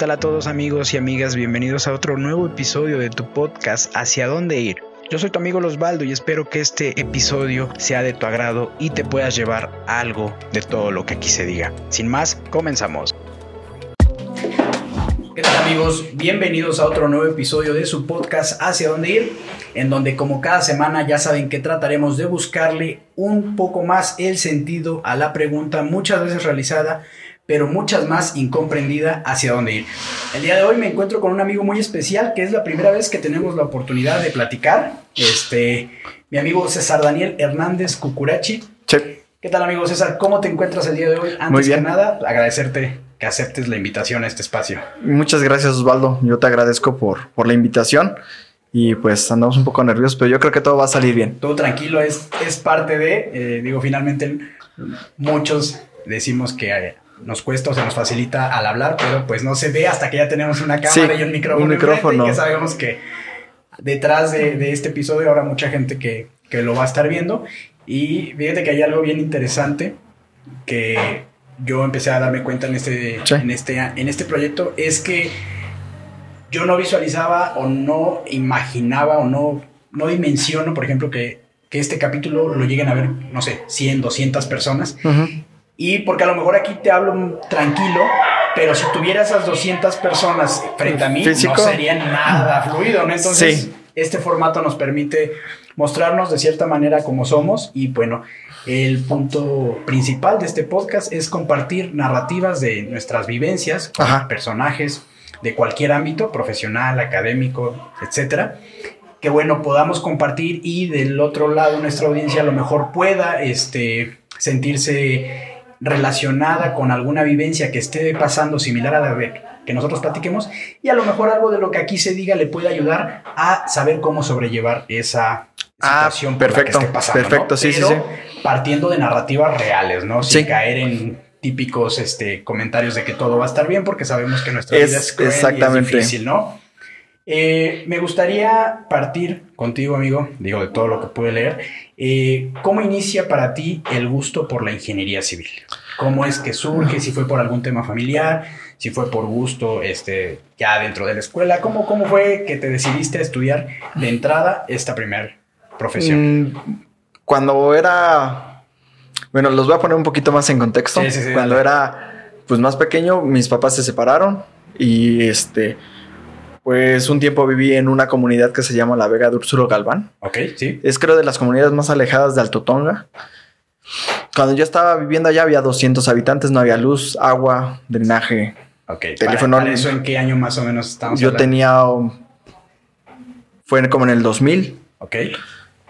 tal a todos amigos y amigas? Bienvenidos a otro nuevo episodio de tu podcast Hacia dónde ir. Yo soy tu amigo Losbaldo y espero que este episodio sea de tu agrado y te puedas llevar algo de todo lo que aquí se diga. Sin más, comenzamos. ¿Qué tal amigos? Bienvenidos a otro nuevo episodio de su podcast Hacia dónde ir, en donde como cada semana ya saben que trataremos de buscarle un poco más el sentido a la pregunta muchas veces realizada pero muchas más incomprendida hacia dónde ir. El día de hoy me encuentro con un amigo muy especial que es la primera vez que tenemos la oportunidad de platicar. Este, mi amigo César Daniel Hernández Cucurachi. Che. ¿Qué tal amigo César? ¿Cómo te encuentras el día de hoy? Antes Muy bien. que nada, agradecerte que aceptes la invitación a este espacio. Muchas gracias Osvaldo, yo te agradezco por, por la invitación y pues andamos un poco nerviosos, pero yo creo que todo va a salir bien. Todo tranquilo, es, es parte de, eh, digo, finalmente muchos decimos que nos cuesta o se nos facilita al hablar, pero pues no se ve hasta que ya tenemos una cámara Sí, y un micrófono. un micrófono. Y que sabemos que detrás de, de este episodio habrá mucha gente que, que lo va a estar viendo. Y fíjate que hay algo bien interesante que yo empecé a darme cuenta en este, Sí. en este, en este proyecto, es que yo no visualizaba o no imaginaba o no, no dimensiono, por ejemplo, que, que este capítulo lo lleguen a ver, no sé, 100, 200 personas. Ujú. Y porque a lo mejor aquí te hablo tranquilo, pero si tuviera esas 200 personas frente a mí, Físico. no sería nada fluido, ¿no? Entonces, Sí. este formato nos permite mostrarnos de cierta manera como somos y bueno, el punto principal de este podcast es compartir narrativas de nuestras vivencias, con Ajá. personajes de cualquier ámbito, profesional, académico, etcétera que bueno, podamos compartir y del otro lado nuestra audiencia a lo mejor pueda este, sentirse relacionada con alguna vivencia que esté pasando similar a la de que nosotros platiquemos y a lo mejor algo de lo que aquí se diga le puede ayudar a saber cómo sobrellevar esa Ah, situación por la que perfecto, esté pasando, perfecto, ¿no? sí, sí, Pero partiendo de narrativas reales, ¿no? Sin Sí. caer en típicos este, comentarios de que todo va a estar bien porque sabemos que nuestra Es- vida es cruel y es exactamente. difícil, ¿no? Eh, me gustaría partir contigo, amigo, digo, de todo lo que pude leer. Eh, ¿Cómo inicia para ti el gusto por la ingeniería civil? ¿Cómo es que surge? Si fue por algún tema familiar, si fue por gusto este, ya dentro de la escuela. ¿Cómo, ¿Cómo fue que te decidiste a estudiar de entrada esta primera profesión? Mm, Cuando era, bueno, los voy a poner un poquito más en contexto. Sí, sí, sí, Cuando dale. era, pues más pequeño, mis papás se separaron y este, pues un tiempo viví en una comunidad que se llama La Vega de Úrsulo Galván. Ok, sí. Es creo de las comunidades más alejadas de Alto Tonga. Cuando yo estaba viviendo allá había 200 habitantes, no había luz, agua, drenaje. Teléfono- Para, para eso, ¿en qué año más o menos estamos Yo hablando? tenía... Fue como en el 2000, Ok,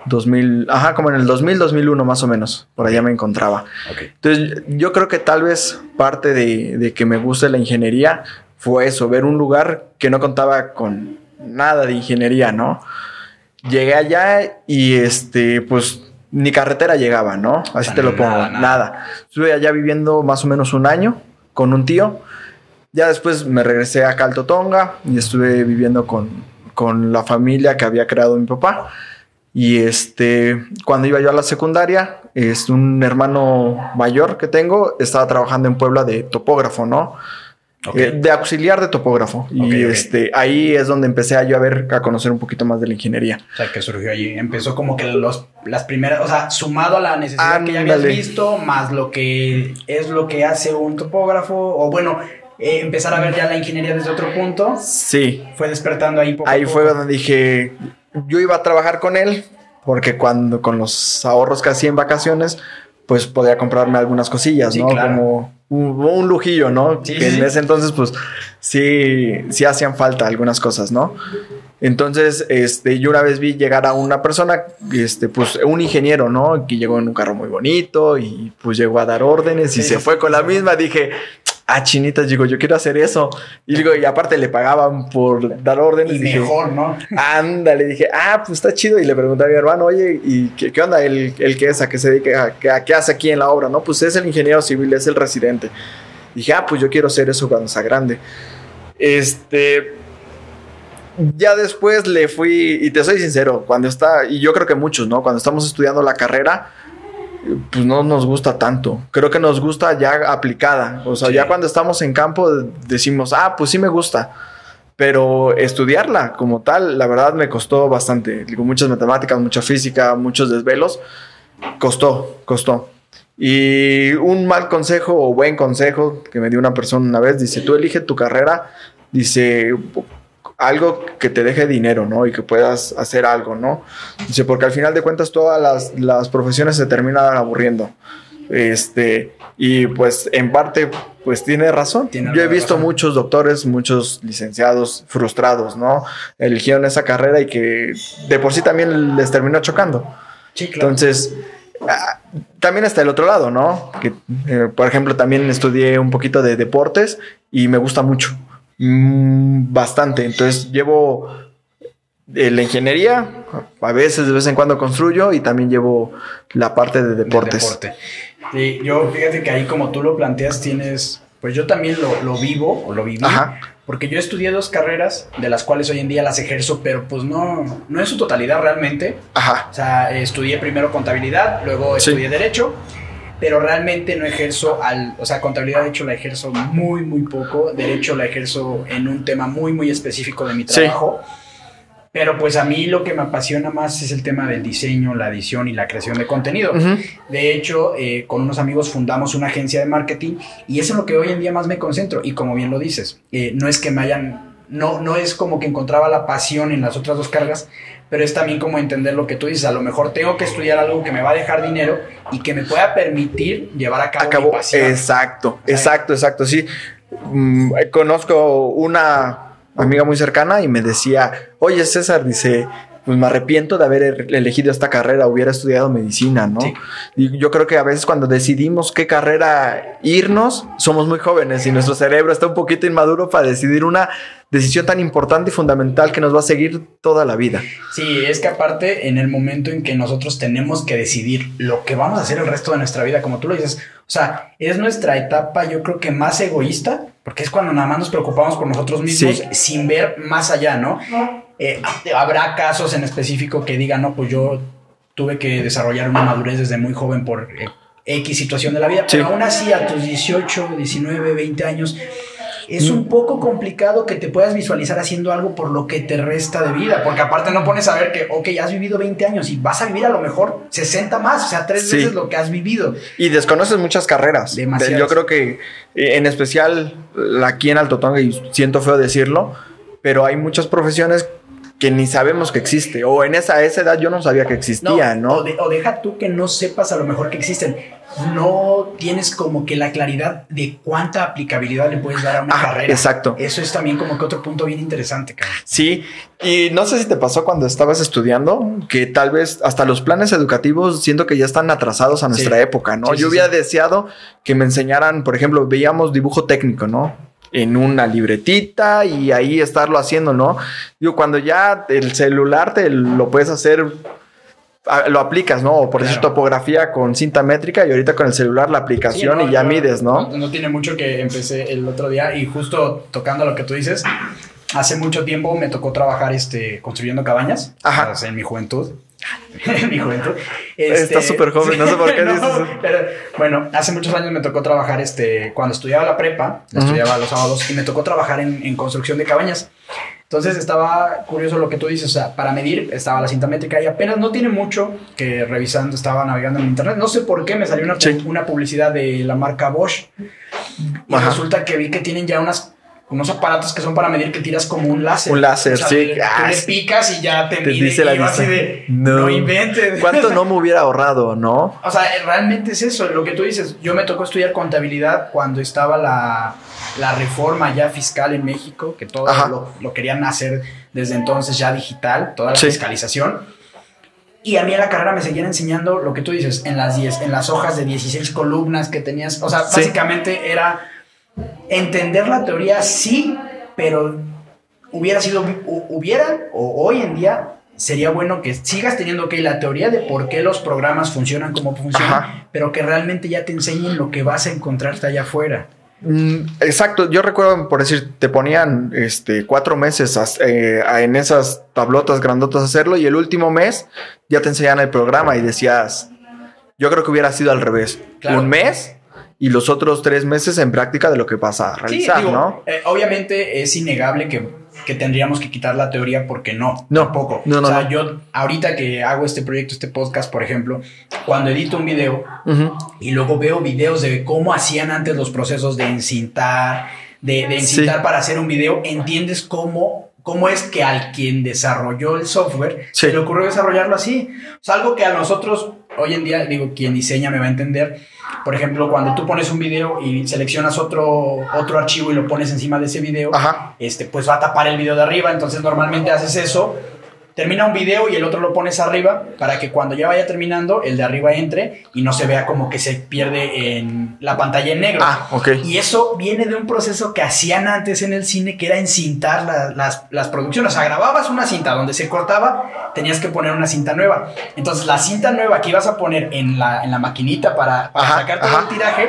2000, ajá, como en el 2000, 2001 más o menos. Por allá me encontraba. ok. Entonces, yo creo que tal vez parte de, de que me guste la ingeniería fue eso, ver un lugar que no contaba con nada de ingeniería, ¿no? Llegué allá y este, pues ni carretera llegaba, ¿no? Así te lo pongo, nada, nada, nada. Estuve allá viviendo más o menos un año con un tío. Ya después me regresé a Calto Tonga y estuve viviendo con, con la familia que había creado mi papá. Y este, cuando iba yo a la secundaria, es un hermano mayor que tengo, estaba trabajando en Puebla de topógrafo, ¿no? Ok. Eh, de auxiliar de topógrafo. Ok, y este, ahí es donde empecé a yo a ver, a conocer un poquito más de la ingeniería. O sea, que surgió allí. Empezó como que los, las primeras, o sea, sumado a la necesidad que ya habías visto, más lo que es lo que hace un topógrafo, o bueno, eh, empezar a ver ya la ingeniería desde otro punto, Sí, fue despertando ahí poco ahí poco. fue donde dije, yo iba a trabajar con él, porque cuando con los ahorros que hacía en vacaciones, pues podía comprarme algunas cosillas, Sí, ¿no? claro. Como un, un lujillo, ¿no? Sí, que en ese entonces, pues sí, sí hacían falta algunas cosas, ¿no? Entonces, este, yo una vez vi llegar a una persona, este, pues un ingeniero, ¿no? Que llegó en un carro muy bonito y pues llegó a dar órdenes y Sí, se fue con la misma. Dije, ah, chinitas, digo, yo quiero hacer eso. Y digo, y aparte le pagaban por dar órdenes. Y dije, mejor, ¿no? Ándale, dije, ah, pues está chido. Y le pregunté a mi hermano, oye, ¿y qué, qué onda? ¿El, el qué es? ¿A qué se dedica? ¿A qué, a qué hace aquí en la obra? No, pues es el ingeniero civil, es el residente. Dije, ah, pues yo quiero ser eso cuando sea grande. Este. Ya después le fui, y te soy sincero, cuando está, y yo creo que muchos, ¿no? Cuando estamos estudiando la carrera, pues no nos gusta tanto. Creo que nos gusta ya aplicada. O sea, Sí. ya cuando estamos en campo decimos, ah, pues sí me gusta. Pero estudiarla como tal, la verdad me costó bastante. Digo, muchas matemáticas, mucha física, muchos desvelos. Costó, costó. Y un mal consejo o buen consejo que me dio una persona una vez, dice, tú elige tu carrera, dice, algo que te deje dinero, ¿no? Y que puedas hacer algo, ¿no? Dice, porque al final de cuentas todas las, las profesiones se terminan aburriendo. Este, y pues en parte, pues tiene razón. Tiene Yo he visto razón. muchos doctores, muchos licenciados frustrados, ¿no? Eligieron esa carrera y que de por sí también les terminó chocando. Sí, claro. Entonces, ah, también está el otro lado, ¿no? Que, eh, por ejemplo, también estudié un poquito de deportes y me gusta mucho, bastante. Entonces, llevo eh, la ingeniería, a veces de vez en cuando construyo y también llevo la parte de deportes. deporte. Sí, yo fíjate que ahí como tú lo planteas tienes, pues yo también lo, lo vivo o lo viví. Ajá. Porque yo estudié dos carreras, de las cuales hoy en día las ejerzo, pero pues no, no en su totalidad realmente. Ajá. O sea, estudié primero contabilidad, luego Sí. estudié derecho, pero realmente no ejerzo al, o sea, contabilidad de hecho la ejerzo muy, muy poco, derecho la ejerzo en un tema muy, muy específico de mi Sí. trabajo. Pero pues a mí lo que me apasiona más es el tema del diseño, la edición y la creación de contenido. De hecho, eh, con unos amigos fundamos una agencia de marketing y eso es lo que hoy en día más me concentro. Y como bien lo dices, eh, no es que me hayan, no, no es como que encontraba la pasión en las otras dos cargas, pero es también como entender lo que tú dices. A lo mejor tengo que estudiar algo que me va a dejar dinero y que me pueda permitir llevar a cabo mi pasión. Exacto, exacto, exacto. Sí. Mm, eh, conozco una amiga muy cercana y me decía, oye César, dice, pues me arrepiento de haber er- elegido esta carrera, hubiera estudiado medicina, ¿no? Sí. Y yo creo que a veces cuando decidimos qué carrera irnos, somos muy jóvenes y nuestro cerebro está un poquito inmaduro para decidir una decisión tan importante y fundamental que nos va a seguir toda la vida. Sí, es que aparte en el momento en que nosotros tenemos que decidir lo que vamos a hacer el resto de nuestra vida, como tú lo dices, o sea, es nuestra etapa yo creo que más egoísta, porque es cuando nada más nos preocupamos por nosotros mismos Sí. sin ver más allá, ¿no? Eh, habrá casos en específico que digan, no, pues yo tuve que desarrollar una madurez desde muy joven por eh, X situación de la vida, pero aún así a tus 18, 19, 20 años, es Mm. un poco complicado que te puedas visualizar haciendo algo por lo que te resta de vida, porque aparte no pones a ver que, ok, has vivido 20 años y vas a vivir a lo mejor 60 más, o sea, tres Sí. veces lo que has vivido. Y desconoces muchas carreras. Demasiadas. Yo creo que eh, en especial aquí en Alto Tonga, y siento feo decirlo, pero hay muchas profesiones que ni sabemos que existe. O en esa, esa edad yo no sabía que existían, ¿no? O, de- o deja tú que no sepas a lo mejor que existen. No tienes como que la claridad de cuánta aplicabilidad le puedes dar a una Ah, carrera. exacto. Eso es también como que otro punto bien interesante, cabrón. Sí, y no sé si te pasó cuando estabas estudiando, que tal vez hasta los planes educativos siento que ya están atrasados a nuestra Sí. época, ¿no? Sí, Yo hubiera sí. deseado que me enseñaran, por ejemplo, veíamos dibujo técnico, ¿no? En una libretita y ahí estarlo haciendo, ¿no? Digo, cuando ya el celular te lo puedes hacer, lo aplicas, ¿no? O por decir Claro. topografía con cinta métrica y ahorita con el celular la aplicación Sí, no, y ya yo- mides, ¿no? ¿no? tiene mucho que empecé el otro día y justo tocando lo que tú dices, hace mucho tiempo me tocó trabajar este, construyendo cabañas Ajá. en mi juventud. mi juventud. Estás súper joven, no sé por qué dices eso. pero, bueno, hace muchos años me tocó trabajar este, cuando estudiaba la prepa, la Ujú. estudiaba los sábados y me tocó trabajar en, en construcción de cabañas. Entonces estaba curioso lo que tú dices, o sea, para medir estaba la cinta métrica y apenas no tiene mucho que revisando, estaba navegando en internet, no sé por qué me salió una, Sí. una publicidad de la marca Bosch y Ajá. resulta que vi que tienen ya unas unos aparatos que son para medir que tiras como un láser. Un láser, sí. le- tú Ah, le sí. picas y ya te, Te mide dice la y así distancia. de, No. no inventes. ¿Cuánto no me hubiera ahorrado, no? O sea, realmente es eso, lo que tú dices. Yo me tocó estudiar contabilidad cuando estaba la, la reforma ya fiscal en México, que todo lo, lo querían hacer desde entonces ya digital, toda la Sí. fiscalización. Y a mí en la carrera me seguían enseñando lo que tú dices, en las, 10, en las hojas de 16 columnas que tenías. O sea, Sí. básicamente era entender la teoría, sí, pero hubiera sido, hu- hubiera, o hoy en día, sería bueno que sigas teniendo que la teoría de por qué los programas funcionan como funcionan, Ajá. pero que realmente ya te enseñen lo que vas a encontrarte allá afuera. Mm, exacto, yo recuerdo, por decir, te ponían este, cuatro meses eh, a- en esas tablotas grandotas a hacerlo y el último mes ya te enseñaban el programa y decías, Yo creo que hubiera sido al revés. Claro. Un mes y los otros tres meses en práctica de lo que vas a Sí, realizar, digo, ¿no? eh, obviamente es innegable que, que tendríamos que quitar la teoría porque no, No, tampoco. no, no, o sea, no. yo ahorita que hago este proyecto, este podcast, por ejemplo, cuando edito un video Ujú. y luego veo videos de cómo hacían antes los procesos de encintar, de, de encintar Sí. para hacer un video, entiendes cómo, cómo es que al quien desarrolló el software Sí. se le ocurrió desarrollarlo así. O sea, algo que a nosotros hoy en día, digo, quien diseña me va a entender. Por ejemplo, cuando tú pones un video y seleccionas otro, otro archivo y lo pones encima de ese video, Ajá. este, pues va a tapar el video de arriba. Entonces normalmente haces eso, termina un video y el otro lo pones arriba para que cuando ya vaya terminando, el de arriba entre y no se vea como que se pierde en la pantalla en negro. Ah, ok. Y eso viene de un proceso que hacían antes en el cine, que era encintar la- las, las producciones. O sea, grababas una cinta donde se cortaba, tenías que poner una cinta nueva. Entonces, la cinta nueva que ibas a poner en la, en la maquinita para, para Ajá, sacar todo ajá. el tiraje,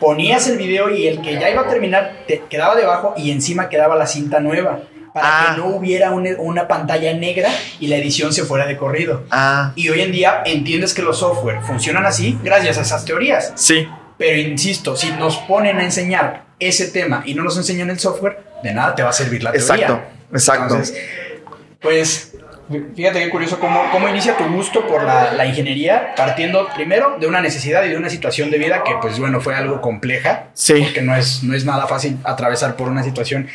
ponías el video y el que ya iba a terminar te quedaba debajo y encima quedaba la cinta nueva. Para Ah. que no hubiera un- una pantalla negra y la edición se fuera de corrido. Ah, Y hoy en día entiendes que los software funcionan así gracias a esas teorías. sí. Pero insisto, si nos ponen a enseñar ese tema y no nos enseñan el software, de nada te va a servir la teoría. Exacto, exacto. Entonces, pues, fíjate qué curioso cómo, cómo inicia tu gusto por la, la ingeniería, partiendo primero de una necesidad y de una situación de vida que, pues bueno, fue algo compleja, Sí. porque no es, no es nada fácil atravesar por una situación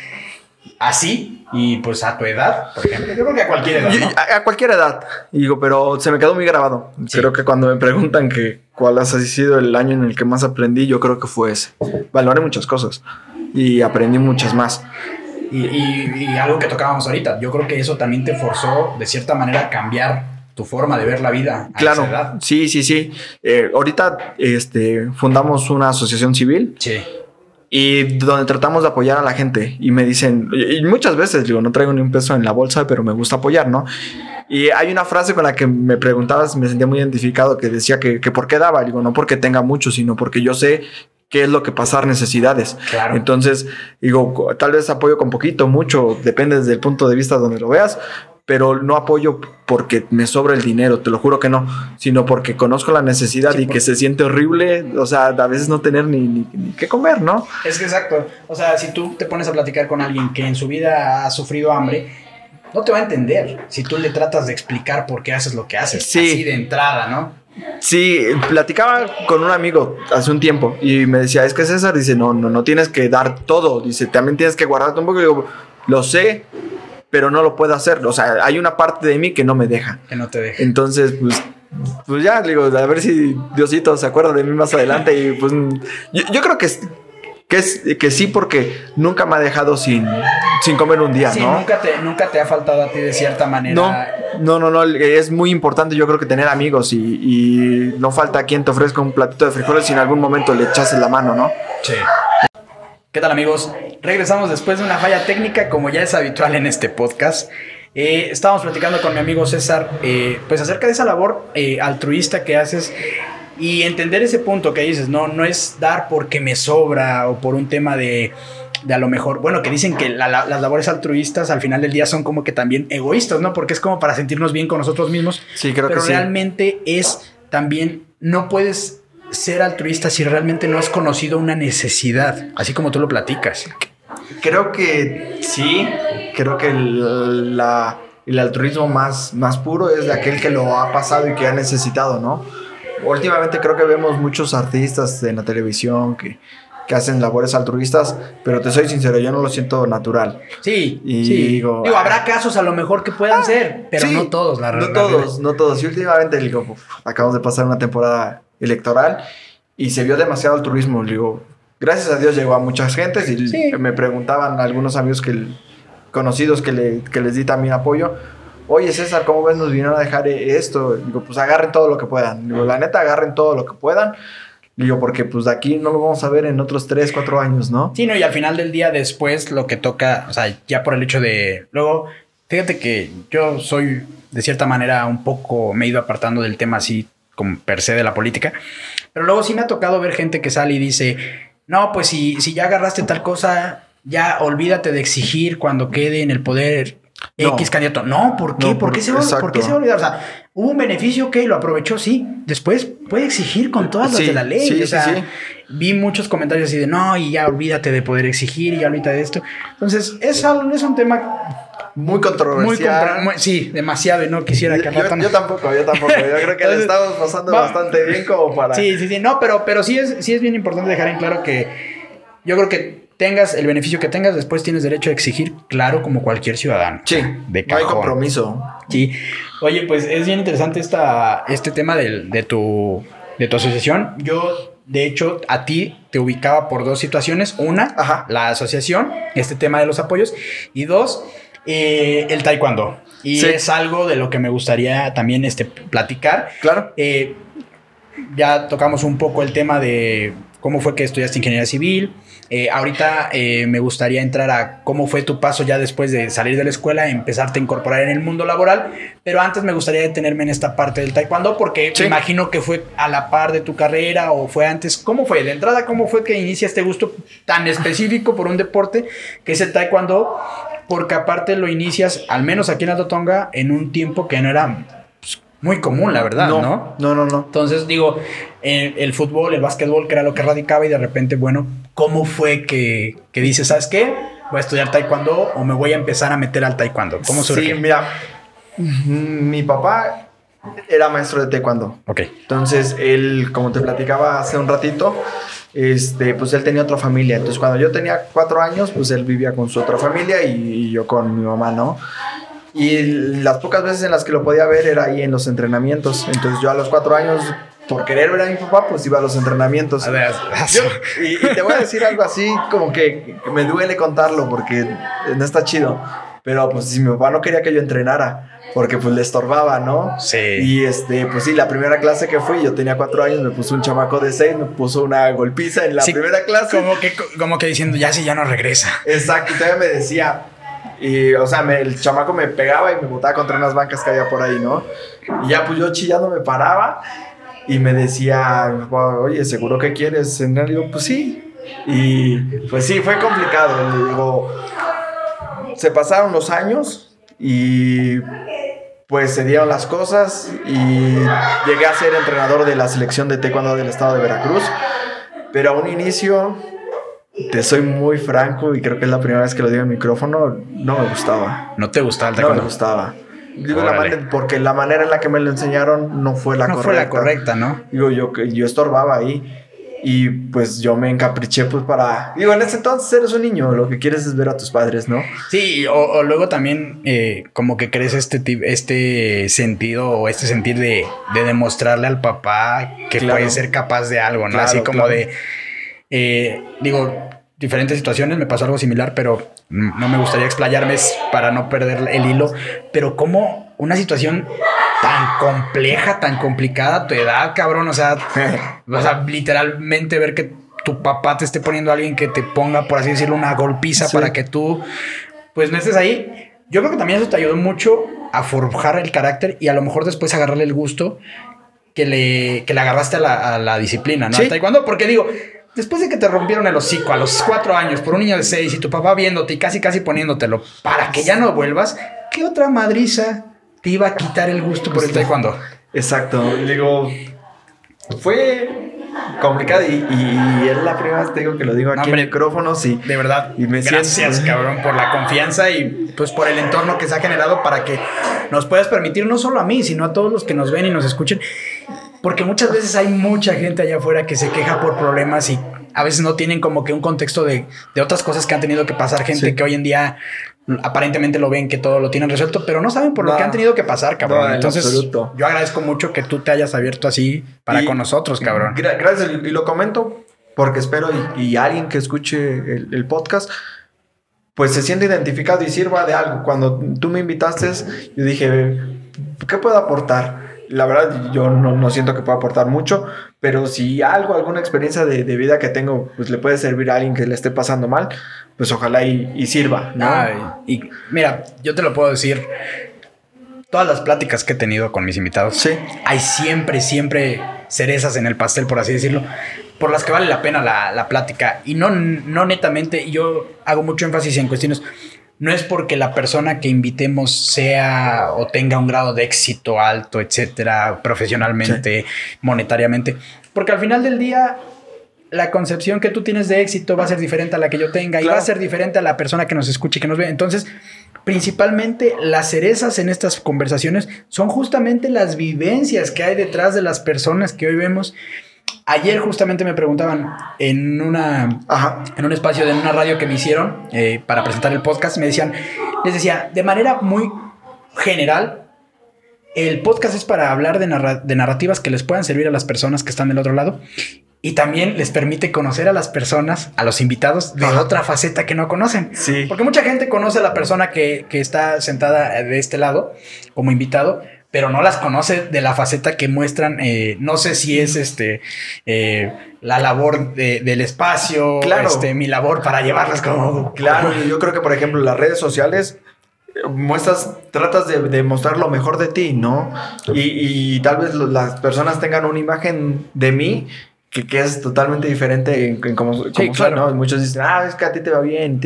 así y pues a tu edad, por ejemplo. Yo creo que a cualquier edad, a, a cualquier edad, digo, pero se me quedó muy grabado. Sí. Creo que cuando me preguntan que cuál ha sido el año en el que más aprendí, yo creo que fue ese. Valoré muchas cosas y aprendí muchas más. Y, y- y algo que tocábamos ahorita, yo creo que eso también te forzó de cierta manera a cambiar tu forma de ver la vida a Claro, esa edad. sí, sí, sí. Eh, ahorita este, fundamos una asociación civil Sí. Y donde tratamos de apoyar a la gente y me dicen, y muchas veces digo, no traigo ni un peso en la bolsa, pero me gusta apoyar, ¿no? Y hay una frase con la que me preguntabas, me sentía muy identificado, que decía que, que por qué daba, digo, no porque tenga mucho, sino porque yo sé qué es lo que pasar necesidades. Claro. Entonces, digo, tal vez apoyo con poquito, mucho, depende desde el punto de vista donde lo veas, pero no apoyo porque me sobra el dinero, te lo juro que no, sino porque conozco la necesidad Sí, y que se siente horrible, o sea, a veces no tener ni, ni, ni qué comer, ¿no? Es que exacto. O sea, si tú te pones a platicar con alguien que en su vida ha sufrido hambre, no te va a entender si tú le tratas de explicar por qué haces lo que haces. Sí. Así de entrada, ¿no? Sí, platicaba con un amigo hace un tiempo y me decía, es que César dice, no, no, no tienes que dar todo, dice, también tienes que guardarte un poco. Y digo, lo sé, pero no lo puedo hacer. O sea, hay una parte de mí que no me deja. Que no te deje. Entonces, pues, pues ya, digo, a ver si Diosito se acuerda de mí más adelante. Y pues, yo, yo creo que, que, es, que sí, porque nunca me ha dejado sin, sin comer un día, Sí, ¿no? nunca, te, nunca te ha faltado a ti de cierta manera. No, no, no, no, es muy importante yo creo que tener amigos y, y no falta quien te ofrezca un platito de frijoles si en algún momento le echas la mano, ¿no? Sí. ¿Qué tal amigos? Regresamos después de una falla técnica como ya es habitual en este podcast. Eh, estábamos platicando con mi amigo César eh, pues acerca de esa labor eh, altruista que haces y entender ese punto que dices, no, no es dar porque me sobra o por un tema de, de a lo mejor, bueno, que dicen que la- la- las labores altruistas al final del día son como que también egoístas, ¿no? Porque es como para sentirnos bien con nosotros mismos. Sí, creo pero que sí. realmente es también, no puedes ser altruista si realmente no has conocido una necesidad, así como tú lo platicas. Creo que sí, creo que el, la- el altruismo más, más puro es de aquel que lo ha pasado y que ha necesitado, ¿no? Últimamente creo que vemos muchos artistas en la televisión que, que hacen labores altruistas, pero te soy sincero, yo no lo siento natural. Sí, Y sí. digo, Digo, ah. habrá casos a lo mejor que puedan ser, pero Sí, no todos, la No todos, no todos. Y últimamente, digo, acabamos de pasar una temporada electoral y se vio demasiado altruismo. Digo, gracias a Dios llegó a muchas gentes y Sí. me preguntaban algunos amigos que conocidos que, le- que les di también apoyo. Oye, César, ¿cómo ves? Nos vinieron a dejar esto. Digo, pues agarren todo lo que puedan. Digo, la neta, agarren todo lo que puedan. Digo, porque pues de aquí no lo vamos a ver en otros 3, 4 años, ¿no? Sí, no, y al final del día después lo que toca, o sea, ya por el hecho de... Luego, fíjate que yo soy, de cierta manera, un poco, me he ido apartando del tema así, como per se de la política, pero luego sí me ha tocado ver gente que sale y dice, no, pues si, si ya agarraste tal cosa, ya olvídate de exigir cuando quede en el poder X candidato. No, ¿por qué? No, ¿Por, qué se va, ¿Por qué se va a olvidar? O sea, hubo un beneficio que lo aprovechó, sí. Después puede exigir con todas las Sí, de la ley. sí, o sea, sí, vi muchos comentarios así de no, y ya olvídate de poder exigir, y ya olvídate de esto. Entonces, es, algo- es un tema Muy muy, controversial. compra- muy- sí, demasiado, y no quisiera que yo, rato yo tampoco, yo tampoco. Yo creo que le estamos pasando va- bastante bien como para. Sí, sí, sí. No, pero, pero sí, es, sí es bien importante dejar en claro que yo creo que tengas el beneficio que tengas, después tienes derecho a exigir, claro, como cualquier ciudadano. Sí, de no hay cajón. compromiso. Sí. Oye, pues es bien interesante esta, este tema del- de, tu, de tu asociación. Yo, de hecho, a ti te ubicaba por dos situaciones. Una, Ajá. la asociación, este tema de los apoyos. Y dos, eh, el taekwondo. Y Sí. es algo de lo que me gustaría también este, platicar. Claro. Eh, ya tocamos un poco el tema de cómo fue que estudiaste ingeniería civil. Eh, ahorita eh, me gustaría entrar a cómo fue tu paso ya después de salir de la escuela, empezarte a incorporar en el mundo laboral. Pero antes me gustaría detenerme en esta parte del taekwondo porque Sí. me imagino que fue a la par de tu carrera o fue antes. ¿Cómo fue? De entrada, ¿cómo fue que inicia este gusto tan específico por un deporte que es el taekwondo? Porque aparte lo inicias, al menos aquí en Alto Tonga, en un tiempo que no era pues, muy común, la verdad, ¿no? no, no, no, no. Entonces, digo, el, el fútbol, el básquetbol, que era lo que radicaba, y de repente, bueno, ¿cómo fue que, que dices, ¿sabes qué? Voy a estudiar taekwondo o me voy a empezar a meter al taekwondo. ¿Cómo surge? Sí, mira, mi papá era maestro de taekwondo. Ok. Entonces, él, como te platicaba hace un ratito, este, pues él tenía otra familia. Entonces, cuando yo tenía cuatro años, pues él vivía con su otra familia y, y yo con mi mamá, ¿no? Y las pocas veces en las que lo podía ver era ahí en los entrenamientos. Entonces, yo a los cuatro años, por querer ver a mi papá, pues iba a los entrenamientos. A ver, Yo- y, y te voy a decir algo así, como que, me duele contarlo porque no está chido. Pero pues si mi papá no quería que yo entrenara, porque pues le estorbaba, ¿no? Sí. Y este, pues sí, la primera clase que fui, yo tenía cuatro años, me puso un chamaco de seis, me puso una golpiza en la Sí, primera clase. Como que, como que diciendo, ya si ya no regresa. Exacto, y todavía me decía, y, o sea, me- el chamaco me pegaba y me botaba contra unas bancas que había por ahí, ¿no? Y ya pues yo chillando me paraba y me decía, oye, ¿seguro que quieres cenar? Y yo, pues sí. Y pues sí, fue complicado. Le digo, se pasaron los años y pues se dieron las cosas y llegué a ser entrenador de la selección de taekwondo del estado de Veracruz. Pero a un inicio, te soy muy franco y creo que es la primera vez que lo digo en micrófono, no me gustaba. ¿No te gustaba el No me taekwondo? gustaba. Digo la manera- porque la manera en la que me lo enseñaron no fue la no correcta. fue la correcta, ¿no? Digo, yo, que yo estorbaba ahí. Y pues yo me encapriché pues para... Digo, en ese entonces eres un niño, lo que quieres es ver a tus padres, ¿no? Sí, o, o luego también eh, como que crees este, este sentido o este sentir de, de demostrarle al papá que Claro. puede ser capaz de algo, ¿no? Claro, Así como claro. de, eh, digo, diferentes situaciones, me pasó algo similar, pero no me gustaría explayarme para no perder el hilo, pero como una situación tan compleja, tan complicada a tu edad, cabrón, o sea, o sea, literalmente ver que tu papá te esté poniendo a alguien que te ponga, por así decirlo, una golpiza Sí. para que tú, pues no estés ahí. Yo creo que también eso te ayudó mucho a forjar el carácter y a lo mejor después agarrarle el gusto que le, que le agarraste a la, a la disciplina, ¿no? Sí. Taekwondo, porque digo, después de que te rompieron el hocico a los cuatro años por un niño de seis y tu papá viéndote y casi casi poniéndotelo para que ya no vuelvas, ¿qué otra madriza te iba a quitar el gusto por el taekwondo? Exacto. Digo, fue complicado y, y es la primera vez te digo que lo digo aquí hombre. en micrófonos y... De verdad, Y me gracias, siento- cabrón, por la confianza y pues por el entorno que se ha generado para que nos puedas permitir no solo a mí, sino a todos los que nos ven y nos escuchen. Porque muchas veces hay mucha gente allá afuera que se queja por problemas y a veces no tienen como que un contexto de, de otras cosas que han tenido que pasar gente Sí. que hoy en día aparentemente lo ven que todo lo tienen resuelto, pero no saben por lo No. que han tenido que pasar, cabrón. No, Entonces, absoluto. yo agradezco mucho que tú te hayas abierto así para Y- con nosotros, cabrón. Gra- gracias, y lo comento porque espero y, y alguien que escuche el, el podcast pues se siente identificado y sirva de algo. Cuando tú me invitaste, yo dije, ¿qué puedo aportar? La verdad, yo no, no siento que pueda aportar mucho, pero si algo, alguna experiencia de, de vida que tengo, pues le puede servir a alguien que le esté pasando mal, pues ojalá y, y sirva, ¿no? Y mira, yo te lo puedo decir. Todas las pláticas que he tenido con mis invitados, Sí. hay siempre, siempre cerezas en el pastel, por así decirlo, por las que vale la pena la, la plática. Y no, no netamente, yo hago mucho énfasis en cuestiones, no es porque la persona que invitemos sea o tenga un grado de éxito alto, etcétera, profesionalmente, monetariamente, porque al final del día la concepción que tú tienes de éxito va a ser diferente a la que yo tenga y va a ser diferente a la persona que nos escuche y que nos ve. Entonces, principalmente las cerezas en estas conversaciones son justamente las vivencias que hay detrás de las personas que hoy vemos. Ayer justamente me preguntaban en una en un espacio de una radio que me hicieron eh, para presentar el podcast, me decían, les decía, de manera muy general, el podcast es para hablar de, de narrativas que les puedan servir a las personas que están del otro lado y también les permite conocer a las personas, a los invitados, de otra faceta que no conocen. Sí. Porque mucha gente conoce a la persona que, está sentada de este lado como invitado, pero no las conoce de la faceta que muestran. Eh, no sé si es este eh, la labor del espacio, claro. este, mi labor para llevarlas como. Claro, yo creo que, por ejemplo, las redes sociales eh, muestras, tratas de, mostrar lo mejor de ti, ¿no? Y, y tal vez las personas tengan una imagen de mí que, que, es totalmente diferente en, en cómo, ¿no? Muchos dicen, ah, es que a ti te va bien,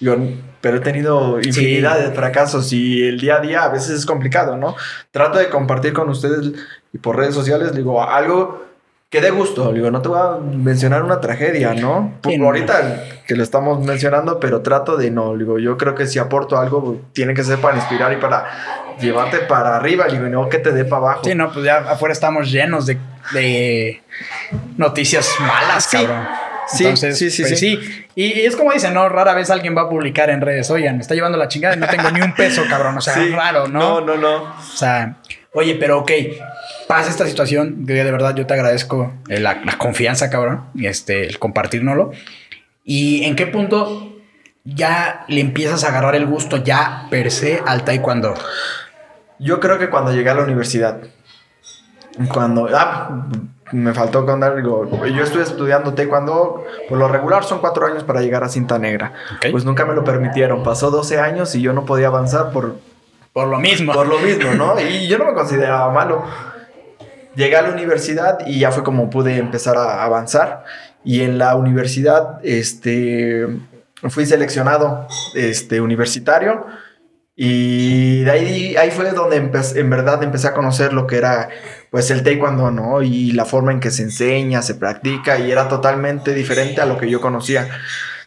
Yo, pero he tenido infinidad de fracasos y el día a día a veces es complicado, ¿no? Trato de compartir con ustedes y por redes sociales, digo, algo que dé gusto, digo, no te voy a mencionar una tragedia, ¿no? ahorita que lo estamos mencionando, pero trato de no, digo, yo creo que si aporto algo, tiene que ser para inspirar y para llevarte para arriba, digo, no que te dé para abajo. Sí, no, pues ya afuera estamos llenos de de noticias malas, cabrón. Sí, Entonces, sí, sí, pues sí. Y, es como dicen, ¿no? Rara vez alguien va a publicar en redes, oigan, me está llevando la chingada y no tengo ni un peso, cabrón. O sea, raro, ¿no? No, no, no. O sea, oye, pero ok, pasa esta situación, de verdad yo te agradezco eh, la, confianza, cabrón, y este, el compartirnoslo. ¿Y en qué punto ya le empiezas a agarrar el gusto ya per se al taekwondo? Yo creo que cuando llegué a la universidad. Cuando. Ah, me faltó contar, digo, yo estuve estudiando taekwondo, por lo regular son cuatro años para llegar a cinta negra. Pues nunca me lo permitieron. Pasó 12 años y yo no podía avanzar por... Por lo mismo. Por lo mismo, ¿no? Y yo no me consideraba malo. Llegué a la universidad y ya fue como pude empezar a avanzar. Y en la universidad, este, fui seleccionado, este, universitario y de ahí, ahí fue donde en verdad empecé a conocer lo que era pues el taekwondo, ¿no? Y la forma en que se enseña, se practica y era totalmente diferente a lo que yo conocía.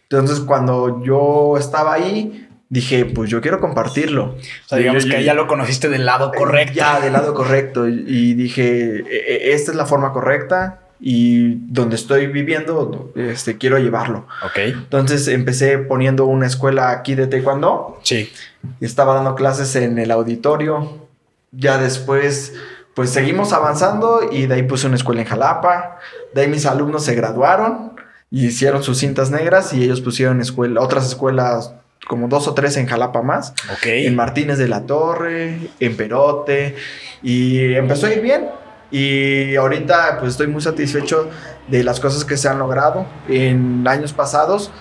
Entonces cuando yo estaba ahí, dije, pues yo quiero compartirlo. O sea, digamos que ya lo conociste del lado correcto. Ya, del lado correcto. Y dije, e, e, esta es la forma correcta y donde estoy viviendo, este, quiero llevarlo. Ok. Entonces empecé poniendo una escuela aquí de taekwondo. Sí. Y estaba dando clases en el auditorio. Ya después, pues seguimos avanzando y de ahí puse una escuela en Jalapa. De ahí mis alumnos se graduaron y hicieron sus cintas negras y ellos pusieron escuela, otras escuelas como dos o tres en Jalapa más. Ok. En Martínez de la Torre, en Perote. Y empezó a ir bien. Y ahorita pues estoy muy satisfecho de las cosas que se han logrado. En años pasados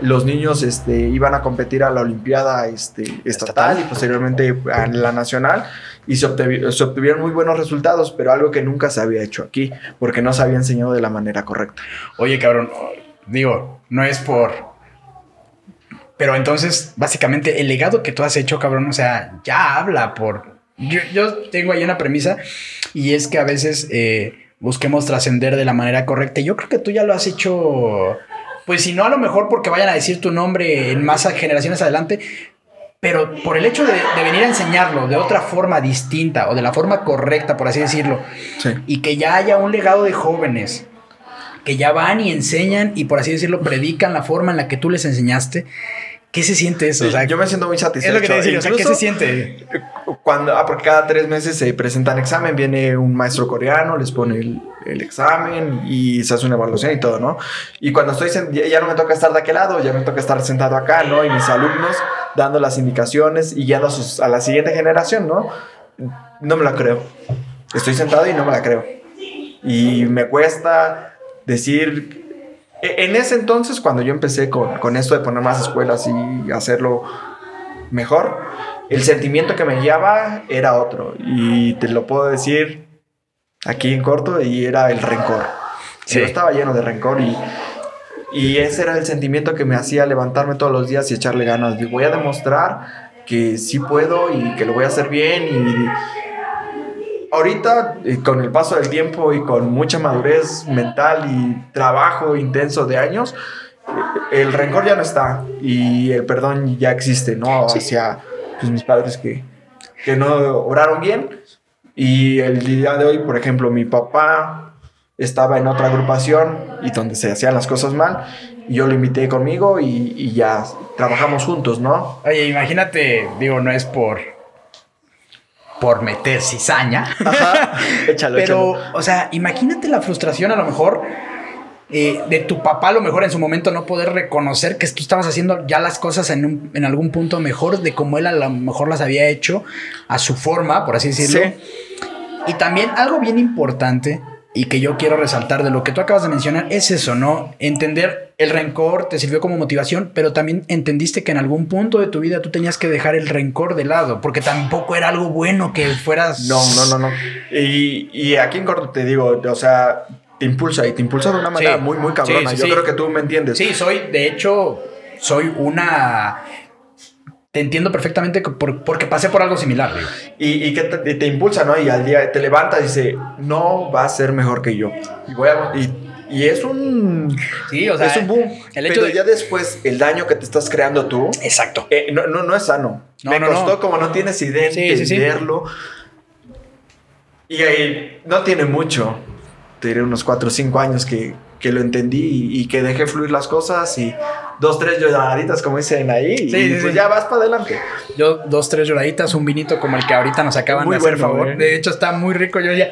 los niños este, iban a competir a la Olimpiada este, estatal, y posteriormente a la nacional y se, obtuvieron muy buenos resultados, pero algo que nunca se había hecho aquí, porque no se había enseñado de la manera correcta. Oye, cabrón, digo, no es por... Pero entonces, básicamente, el legado que tú has hecho, cabrón, o sea, ya habla por yo, tengo ahí una premisa y es que a veces eh, busquemos trascender de la manera correcta. Yo creo que tú ya lo has hecho, pues si no a lo mejor porque vayan a decir tu nombre en más generaciones adelante, pero por el hecho de, venir a enseñarlo de otra forma distinta o de la forma correcta, por así decirlo, y que ya haya un legado de jóvenes que ya van y enseñan y por así decirlo predican la forma en la que tú les enseñaste ¿Qué se siente eso? yo me siento muy satisfecho. Es lo que te decía, o sea, ¿qué se siente? Cuando, ah, porque cada tres meses se presentan examen, viene un maestro coreano, les pone el, examen y se hace una evaluación y todo, ¿no? Y cuando estoy, ya no me toca estar de aquel lado, ya me toca estar sentado acá, ¿no? Y mis alumnos dando las indicaciones y guiando a, a la siguiente generación, ¿no? No me la creo. Estoy sentado y no me la creo. Y me cuesta decir en ese entonces, cuando yo empecé con, esto de poner más escuelas y hacerlo mejor, el sentimiento que me guiaba era otro. Y te lo puedo decir aquí en corto, y era el rencor. Yo estaba lleno de rencor y, Y ese era el sentimiento que me hacía levantarme todos los días y echarle ganas. Digo, voy a demostrar que sí puedo y que lo voy a hacer bien. Y ahorita, con el paso del tiempo y con mucha madurez mental y trabajo intenso de años, el rencor ya no está y el perdón ya existe, ¿no? Hacia pues, mis padres que, que no oraron bien. Y el día de hoy, por ejemplo, mi papá estaba en otra agrupación y donde se hacían las cosas mal. Y yo lo invité conmigo y, ya trabajamos juntos, ¿no? Oye, imagínate, digo, no es por por meter cizaña. échalo, Pero, o sea, imagínate la frustración a lo mejor eh, de tu papá, a lo mejor en su momento no poder reconocer que tú estabas haciendo ya las cosas en, en algún punto mejor de como él a lo mejor las había hecho a su forma, por así decirlo. Sí. Y también algo bien importante y que yo quiero resaltar de lo que tú acabas de mencionar es eso, ¿no? Entender el rencor te sirvió como motivación, pero también entendiste que en algún punto de tu vida tú tenías que dejar el rencor de lado, porque tampoco era algo bueno que fueras... No, no, no, no. Y, y aquí en corto te digo, o sea, te impulsa y te impulsa de una manera muy, muy cabrona. yo creo que tú me entiendes. Sí, soy, de hecho, soy una te entiendo perfectamente porque pasé por algo similar. Y, que te, impulsa, ¿no? Y al día te levantas y dice, no va a ser mejor que yo. Y, voy a, y, es un. Sí, o sea. Es un boom. El hecho Pero ya después, el daño que te estás creando tú. Exacto. Eh, no, no, no, es sano. No, Me costó como no tienes idea de entenderlo. y ahí no tiene mucho. Te diré unos 4 o 5 años que, que lo entendí y, que dejé fluir las cosas y dos, tres lloraditas, como dicen ahí, y pues ya vas para adelante. Yo, dos, tres lloraditas, un vinito como el que ahorita nos acaban de hacer, favor. ¿eh? De hecho, está muy rico. Yo ya,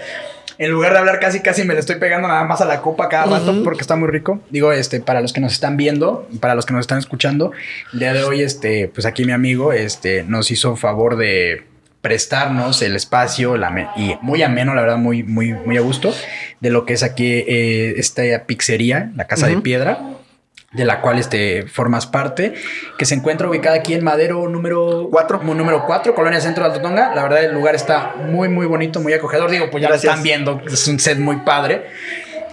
en lugar de hablar casi, casi me le estoy pegando nada más a la copa cada rato porque está muy rico. Digo, este, para los que nos están viendo, para los que nos están escuchando, el día de hoy, este, pues aquí mi amigo, este, nos hizo favor de prestarnos el espacio y muy ameno, la verdad, muy, muy, muy a gusto, de lo que es aquí eh, esta pizzería, la Casa de Piedra de la cual este, formas parte, que se encuentra ubicada aquí en Madero número 4, número 4, Colonia Centro de Altotonga. La verdad, el lugar está muy, muy bonito, muy acogedor. Digo, pues ya lo están viendo, es un set muy padre.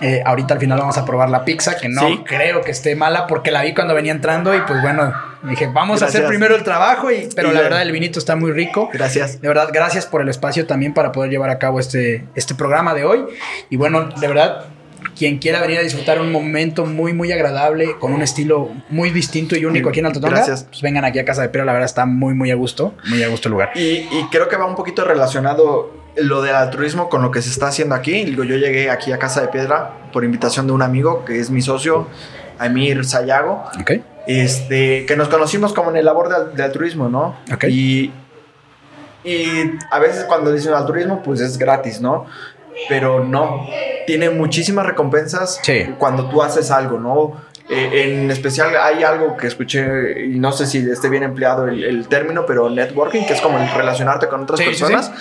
Eh, ahorita al final vamos a probar la pizza, que no creo que esté mala porque la vi cuando venía entrando y pues bueno, dije, vamos a hacer primero el trabajo, y, pero la verdad el vinito está muy rico. Gracias. De verdad, gracias por el espacio también para poder llevar a cabo este, este programa de hoy. Y bueno, de verdad, quien quiera venir a disfrutar un momento muy, muy agradable, con un estilo muy distinto y único aquí en Alto Tonga, pues vengan aquí a Casa de Pero, la verdad está muy, muy a gusto, muy a gusto el lugar. Y, creo que va un poquito relacionado lo del altruismo con lo que se está haciendo aquí. Digo, yo llegué aquí a Casa de Piedra por invitación de un amigo que es mi socio, Amir Sayago. Este, que nos conocimos como en el labor de, altruismo, ¿no? Y, y a veces cuando dicen altruismo, pues es gratis, ¿no? pero no. Tiene muchísimas recompensas cuando tú haces algo, ¿no? Eh, en especial hay algo que escuché, y no sé si esté bien empleado el, término, pero networking, que es como el relacionarte con otras personas.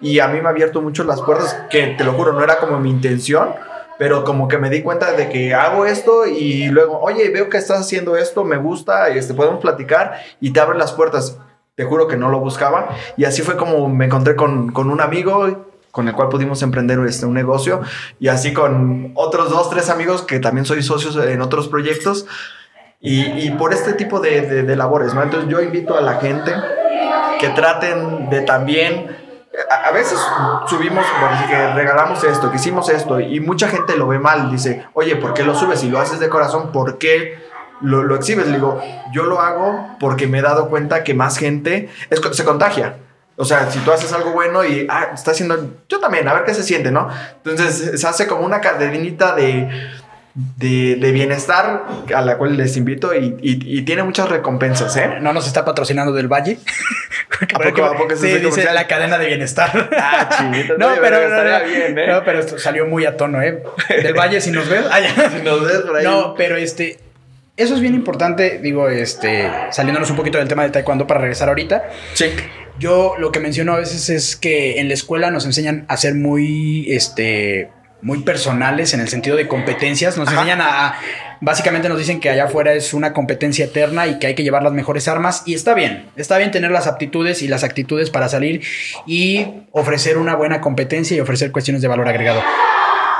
Y a mí me ha abierto mucho las puertas, que te lo juro, no era como mi intención, pero como que me di cuenta de que hago esto y luego, oye, veo que estás haciendo esto, me gusta, este, podemos platicar y te abren las puertas. Te juro que no lo buscaba. Y así fue como me encontré con, con un amigo con el cual pudimos emprender este, un negocio y así con otros dos, tres amigos que también soy socios en otros proyectos y, y por este tipo de, de, labores, ¿no? Entonces yo invito a la gente que traten de también, a, veces subimos, bueno, que regalamos esto, que hicimos esto y mucha gente lo ve mal, dice, oye, ¿por qué lo subes? Si lo haces de corazón, ¿por qué? Lo, lo exhibes, le digo, yo lo hago porque me he dado cuenta que más gente se contagia. O sea, si tú haces algo bueno y ah, está haciendo, yo también, a ver qué se siente, ¿no? Entonces se hace como una cadenita de, de, bienestar a la cual les invito y, tiene muchas recompensas, ¿eh? No nos está patrocinando del Valle. ¿A poco, ¿a poco sí, dice la cadena de bienestar. Ah, chingito. no, pero, no, bien, ¿eh? no, pero esto salió muy a tono, ¿eh? Del Valle, si nos ves. Ah, si nos ves por ahí. No, pero este... Eso es bien importante, digo, este, saliéndonos un poquito del tema de taekwondo para regresar ahorita. Sí. Yo lo que menciono a veces es que en la escuela nos enseñan a ser muy, este, muy personales en el sentido de competencias. Nos enseñan a, básicamente nos dicen que allá afuera es una competencia eterna y que hay que llevar las mejores armas. Y está bien, está bien tener las aptitudes y las actitudes para salir y ofrecer una buena competencia y ofrecer cuestiones de valor agregado.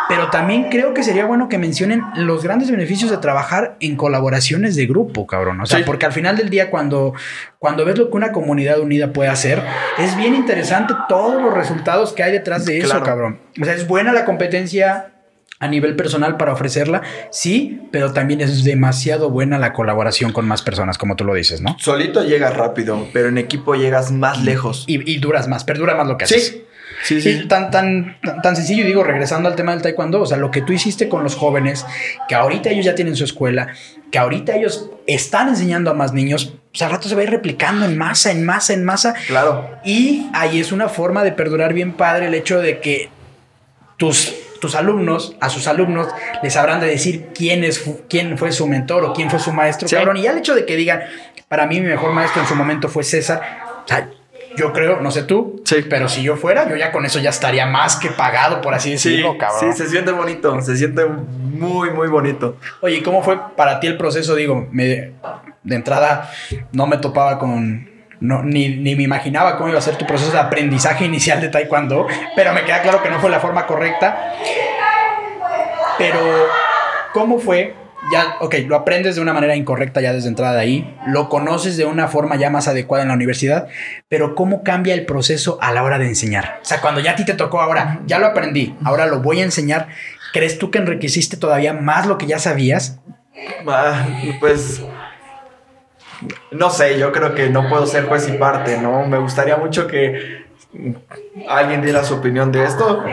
Pero también creo que sería bueno que mencionen los grandes beneficios de trabajar en colaboraciones de grupo, cabrón. O sea, Sí. porque al final del día, cuando, cuando ves lo que una comunidad unida puede hacer, es bien interesante todos los resultados que hay detrás de eso, Claro. cabrón. O sea, es buena la competencia a nivel personal para ofrecerla, sí, pero también es demasiado buena la colaboración con más personas, como tú lo dices, ¿no? Solito llegas rápido, pero en equipo llegas más lejos. Y, y duras más, perdura más lo que haces. Sí, sí, Sí, sí. tan, tan, tan, tan sencillo, y digo, regresando al tema del taekwondo, o sea, lo que tú hiciste con los jóvenes, que ahorita ellos ya tienen su escuela, que ahorita ellos están enseñando a más niños, pues al rato se va a ir replicando en masa, en masa, en masa, Claro. y ahí es una forma de perdurar bien padre el hecho de que tus, tus alumnos, a sus alumnos, les habrán de decir quién, es, quién fue su mentor o quién fue su maestro, Sí. cabrón. Y ya el hecho de que digan, para mí mi mejor maestro en su momento fue César, o sea, yo creo, no sé tú, Sí. pero si yo fuera, yo ya con eso ya estaría más que pagado, por así Sí, decirlo, cabrón. sí, se siente bonito, se siente muy, muy bonito. Oye, ¿y ¿cómo fue para ti el proceso? Digo, me, de entrada no me topaba con... No, ni, ni me imaginaba cómo iba a ser tu proceso de aprendizaje inicial de Taekwondo, pero me queda claro que no fue la forma correcta. Pero, ¿cómo fue? Ya, ok, lo aprendes de una manera incorrecta ya desde entrada de ahí, lo conoces de una forma ya más adecuada en la universidad, pero ¿cómo cambia el proceso a la hora de enseñar? O sea, cuando ya a ti te tocó ahora, ya lo aprendí, ahora lo voy a enseñar, ¿crees tú que enriqueciste todavía más lo que ya sabías? Ah, pues no sé, yo creo que no puedo ser juez y parte, ¿no? Me gustaría mucho que alguien diera su opinión de esto.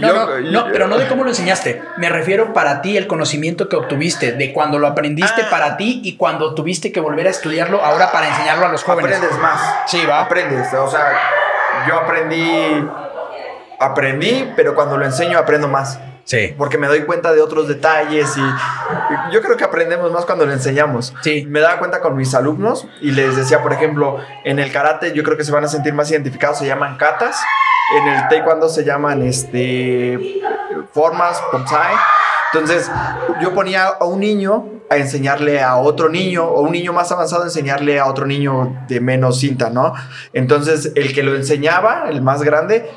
No, yo- no, no, pero no de cómo lo enseñaste. Me refiero para ti el conocimiento que obtuviste, de cuando lo aprendiste Ah. para ti y cuando tuviste que volver a estudiarlo ahora para enseñarlo a los jóvenes. aprendes más. Sí, va. Aprendes, o sea, yo aprendí aprendí, pero cuando lo enseño aprendo más. Sí. Porque me doy cuenta de otros detalles y yo creo que aprendemos más cuando lo enseñamos. Sí. Me daba cuenta con mis alumnos y les decía, por ejemplo, en el karate yo creo que se van a sentir más identificados, se llaman katas. En el taekwondo se llaman este formas, bonsai. Entonces, yo ponía a un niño a enseñarle a otro niño, o un niño más avanzado a enseñarle a otro niño de menos cinta, ¿no? Entonces, el que lo enseñaba, el más grande,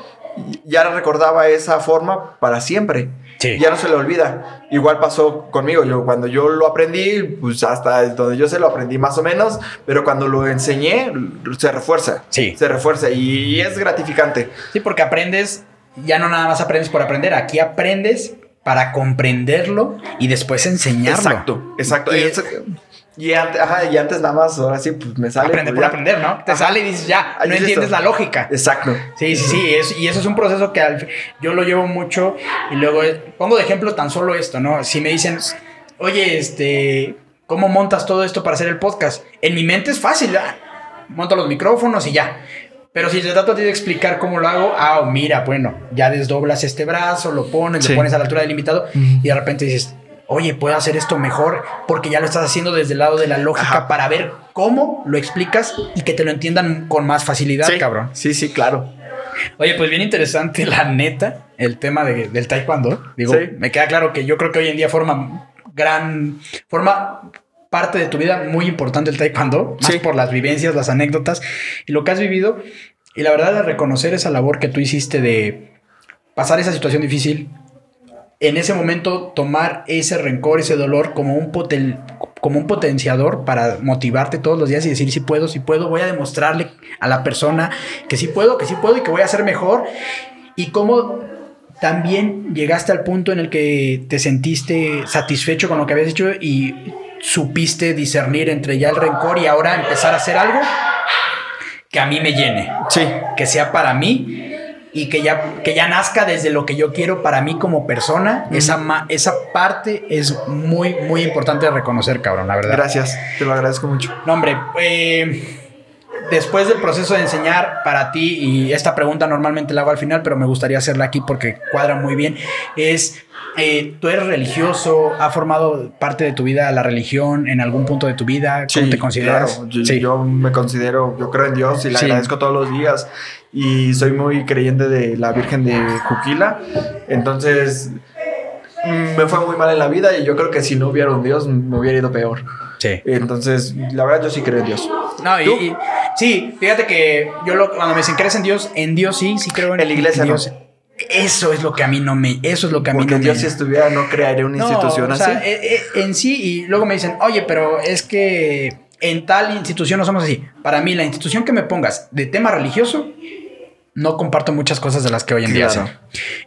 ya recordaba esa forma para siempre. Sí. Ya no se le olvida. Igual pasó conmigo. Yo cuando yo lo aprendí, pues hasta donde yo se lo aprendí más o menos, pero cuando lo enseñé, se refuerza. Sí. Se refuerza y es gratificante. Sí, porque aprendes, ya no nada más aprendes por aprender, aquí aprendes para comprenderlo y después enseñarlo. Exacto, exacto. Y- Es- Y, antes, ajá, y antes nada más, ahora sí, pues me sale. Aprende pues, por ya. aprender, ¿no? Te Ajá. sale y dices, ya, Ahí no es entiendes la lógica. Exacto. Sí, sí, sí, es- y eso es un proceso que al yo lo llevo mucho y luego eh, pongo de ejemplo tan solo esto, ¿no? Si me dicen, oye, este, ¿cómo montas todo esto para hacer el podcast? En mi mente es fácil, ah, monto los micrófonos y ya. Pero si te trato de explicar cómo lo hago, ah, mira, bueno, ya desdoblas este brazo, lo pones, Sí. lo pones a la altura del invitado Ujú. y de repente dices, oye, puedo hacer esto mejor porque ya lo estás haciendo desde el lado de la lógica Ajá. para ver cómo lo explicas y que te lo entiendan con más facilidad, Sí, cabrón. Sí, sí, claro. Oye, pues bien interesante, la neta, el tema de- del taekwondo. Digo, Sí. me queda claro que yo creo que hoy en día forma gran, forma parte de tu vida muy importante el taekwondo, más Sí. por las vivencias, las anécdotas y lo que has vivido. Y la verdad, de reconocer esa labor que tú hiciste de pasar esa situación difícil, en ese momento tomar ese rencor, ese dolor como un, poten- como un potenciador para motivarte todos los días y decir, si puedo, si puedo, voy a demostrarle a la persona que sí puedo, que sí puedo y que voy a ser mejor. Y cómo también llegaste al punto en el que te sentiste satisfecho con lo que habías hecho y supiste discernir entre ya el rencor y ahora empezar a hacer algo que a mí me llene Sí. que sea para mí y que ya, que ya nazca desde lo que yo quiero para mí como persona. esa, ma- esa parte es muy, muy importante de reconocer, cabrón, la verdad. Gracias. Te lo agradezco mucho. No, hombre, eh, después del proceso de enseñar para ti, y esta pregunta normalmente la hago al final, pero me gustaría hacerla aquí porque cuadra muy bien, es, eh, ¿tú eres religioso? ¿Ha formado parte de tu vida la religión en algún punto de tu vida? ¿Cómo Sí, te consideras? claro. Yo, Sí. yo me considero, yo creo en Dios y le Sí. agradezco todos los días. Y soy muy creyente de la Virgen de Juquila. Entonces, mm, me fue muy mal en la vida y yo creo que si no hubiera un Dios, me hubiera ido peor. Sí. Entonces, la verdad, yo sí creo en Dios. No, y, sí, fíjate que yo lo- cuando me dicen crees en Dios, en Dios sí, sí creo en, En la iglesia en no. Dios. Eso es lo que a mí no me. Eso es lo que a mí Porque no me. Dios si estuviera no crearía una No, institución o sea, así. eh, eh, en sí, y luego me dicen, oye, pero es que en tal institución no somos así. Para mí, la institución que me pongas de tema religioso, no comparto muchas cosas de las que hoy en día hacen.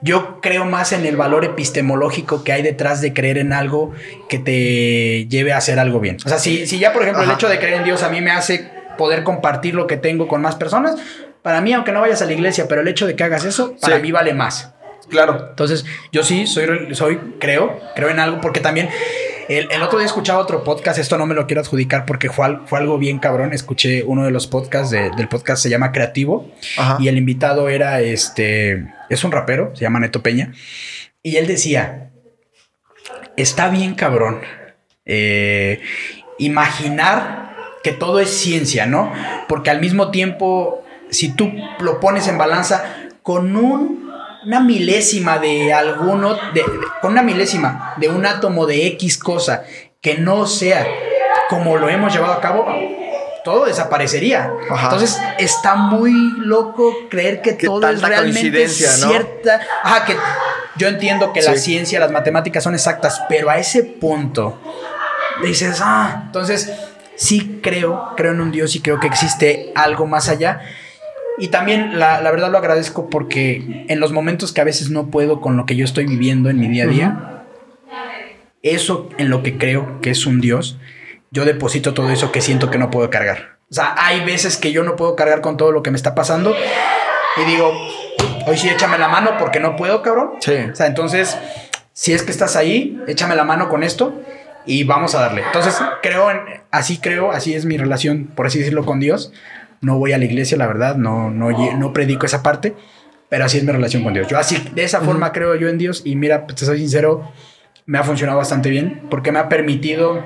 Yo creo más en el valor epistemológico que hay detrás de creer en algo que te lleve a hacer algo bien. O sea, si, si ya, por ejemplo, el hecho de creer en Dios a mí me hace poder compartir lo que tengo con más personas, para mí, aunque no vayas a la iglesia, pero el hecho de que hagas eso, para Sí. mí vale más. Claro. Entonces, yo sí soy, soy, creo, creo en algo, porque también el, el otro día escuchaba otro podcast, esto no me lo quiero adjudicar porque fue, fue algo bien cabrón. Escuché uno de los podcasts de- del podcast, se llama Creativo, Ajá. y el invitado era este, es un rapero, se llama Neto Peña, y él decía, está bien cabrón eh, imaginar que todo es ciencia, ¿no? Porque al mismo tiempo, si tú lo pones en balanza con un- una milésima de alguno, de- de- con una milésima de un átomo de X cosa que no sea como lo hemos llevado a cabo, todo desaparecería. Ajá. Entonces está muy loco creer que, Que todo es realmente cierta. Ajá, que yo entiendo que la ciencia, las matemáticas son exactas, pero a ese punto dices, ah, entonces sí creo, creo en un Dios y creo que existe algo más allá. Y también la, la verdad lo agradezco porque en los momentos que a veces no puedo con lo que yo estoy viviendo en mi día a día, eso en lo que creo que es un Dios, yo deposito todo eso que siento que no puedo cargar. O sea, hay veces que yo no puedo cargar con todo lo que me está pasando y digo, hoy sí échame la mano porque no puedo, cabrón. Sí. O sea, entonces, si es que estás ahí, échame la mano con esto y vamos a darle. Entonces, creo en, así creo, así es mi relación, por así decirlo, con Dios. No voy a la iglesia, la verdad, no, no, predico esa parte, pero así es mi relación con Dios. Yo así, de esa forma creo yo en Dios y mira, te soy sincero, me ha funcionado bastante bien porque me ha permitido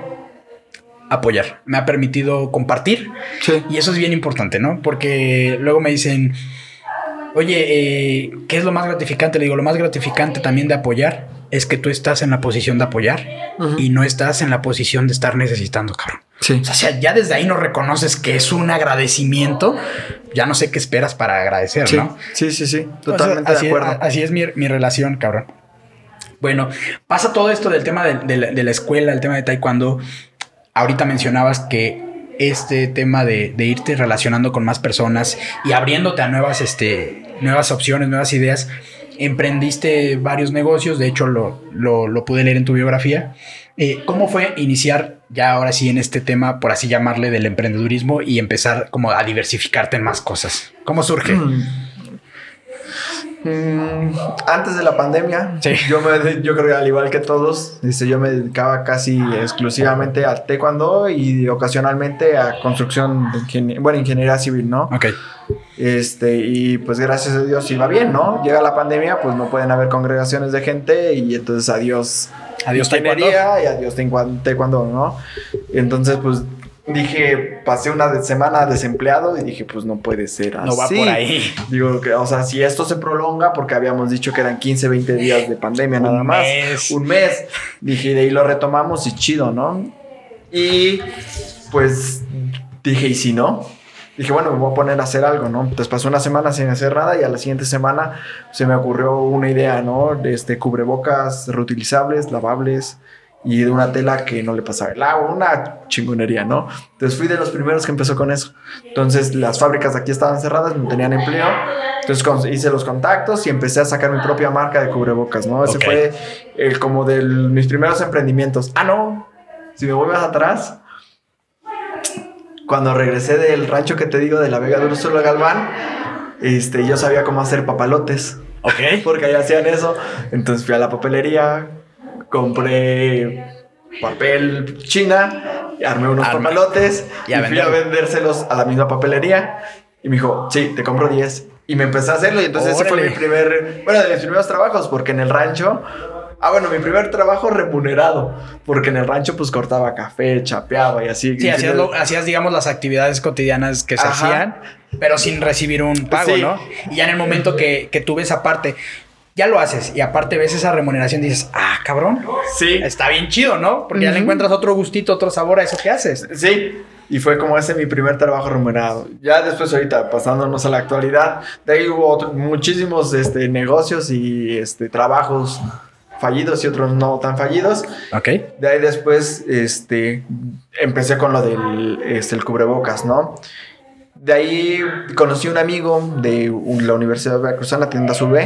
apoyar, me ha permitido compartir Sí. y eso es bien importante, ¿no? Porque luego me dicen, oye, eh, ¿qué es lo más gratificante? Le digo, lo más gratificante también de apoyar es que tú estás en la posición de apoyar y no estás en la posición de estar necesitando, cabrón. Sí. O sea, ya desde ahí no reconoces que es un agradecimiento, ya no sé qué esperas para agradecer, Sí, ¿no? sí, sí, sí. Totalmente así, de acuerdo. así es mi, mi relación, cabrón. Bueno, pasa todo esto del tema de, de la, de la escuela, el tema de taekwondo. Ahorita mencionabas que este tema de, de irte relacionando con más personas y abriéndote a nuevas, este, nuevas opciones, nuevas ideas, emprendiste varios negocios, de hecho lo, lo, lo pude leer en tu biografía. Eh, ¿Cómo fue iniciar ya ahora sí en este tema, por así llamarle, del emprendedurismo y empezar como a diversificarte en más cosas? ¿Cómo surge? Mm, antes de la pandemia, Sí. yo, me, yo creo que al igual que todos, este, yo me dedicaba casi exclusivamente al taekwondo y ocasionalmente a construcción, de bueno, ingeniería civil, ¿no? Ok. Este, y pues gracias a Dios iba bien, ¿no? Llega la pandemia, pues no pueden haber congregaciones de gente y entonces adiós Adiós, taekwondo. y adiós taekwondo, ¿no? Entonces pues dije, pasé una semana desempleado y dije, pues no puede ser así. No va por ahí. Digo, que, o sea, si esto se prolonga, porque habíamos dicho que eran 15, 20 días de pandemia nada Un más. mes. Un mes. Dije, de ahí lo retomamos y chido, ¿no? Y pues dije, ¿y si no? Dije, bueno, me voy a poner a hacer algo, ¿no? Entonces pasó una semana sin hacer nada y a la siguiente semana se me ocurrió una idea, ¿no? De este cubrebocas reutilizables, lavables y de una tela que no le pasaba el agua, una chingonería, ¿no? Entonces fui de los primeros que empezó con eso. Entonces las fábricas de aquí estaban cerradas, no tenían empleo. Entonces hice los contactos y empecé a sacar mi propia marca de cubrebocas, ¿no? Ese fue el, como de mis primeros emprendimientos. Ah, no, si me más atrás, cuando regresé del rancho que te digo de la Vega de Úrsula Galván, este, yo sabía cómo hacer papalotes, Ok. porque ahí hacían eso. Entonces fui a la papelería, compré papel china, armé unos Arma. papalotes Y y, fui a vendérselos a la misma papelería. Y me dijo, sí, te compro 10. Y me empecé a hacerlo. Y entonces ese fue Órale. mi primer, bueno, de mis primeros trabajos, porque en el rancho, ah, bueno, mi primer trabajo remunerado, porque en el rancho pues cortaba café, chapeaba y así. Sí, Y hacías, lo- hacías, digamos, las actividades cotidianas que se Ajá. hacían, pero sin recibir un pago, Sí. ¿no? Y ya en el momento que, que tuve esa parte, ya lo haces y aparte ves esa remuneración y dices, ah, cabrón. Sí. Está bien chido, ¿no? Porque ya le encuentras otro gustito, otro sabor a eso que haces. Sí, y fue como ese mi primer trabajo remunerado. Ya después ahorita, pasándonos a la actualidad, de ahí hubo otro- muchísimos este, negocios y este, trabajos fallidos y otros no tan fallidos. Ok. De ahí después este, empecé con lo del este, el cubrebocas, ¿no? De ahí conocí un amigo de la Universidad de Veracruzana, tienda SUB,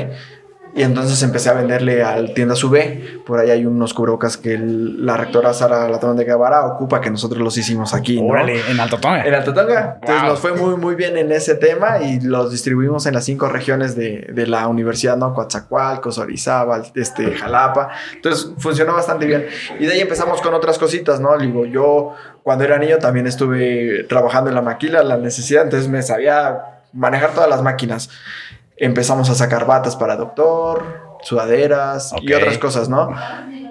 y entonces empecé a venderle al tienda SUB. Por ahí hay unos cubrebocas que el- la rectora Sara Latón de Guevara ocupa, que nosotros los hicimos aquí, ¿no? Órale, en Alto Tonga. En Alto Tonga. Entonces Wow. nos fue muy, muy bien en ese tema y los distribuimos en las cinco regiones de, de la universidad, ¿no? Coatzacoalcos, Orizaba, este, Jalapa. Entonces funcionó bastante bien. Y de ahí empezamos con otras cositas, ¿no? Digo, yo cuando era niño también estuve trabajando en la maquila, la necesidad, entonces me sabía manejar todas las máquinas. Empezamos a sacar batas para doctor, sudaderas y Ok. otras cosas, ¿no?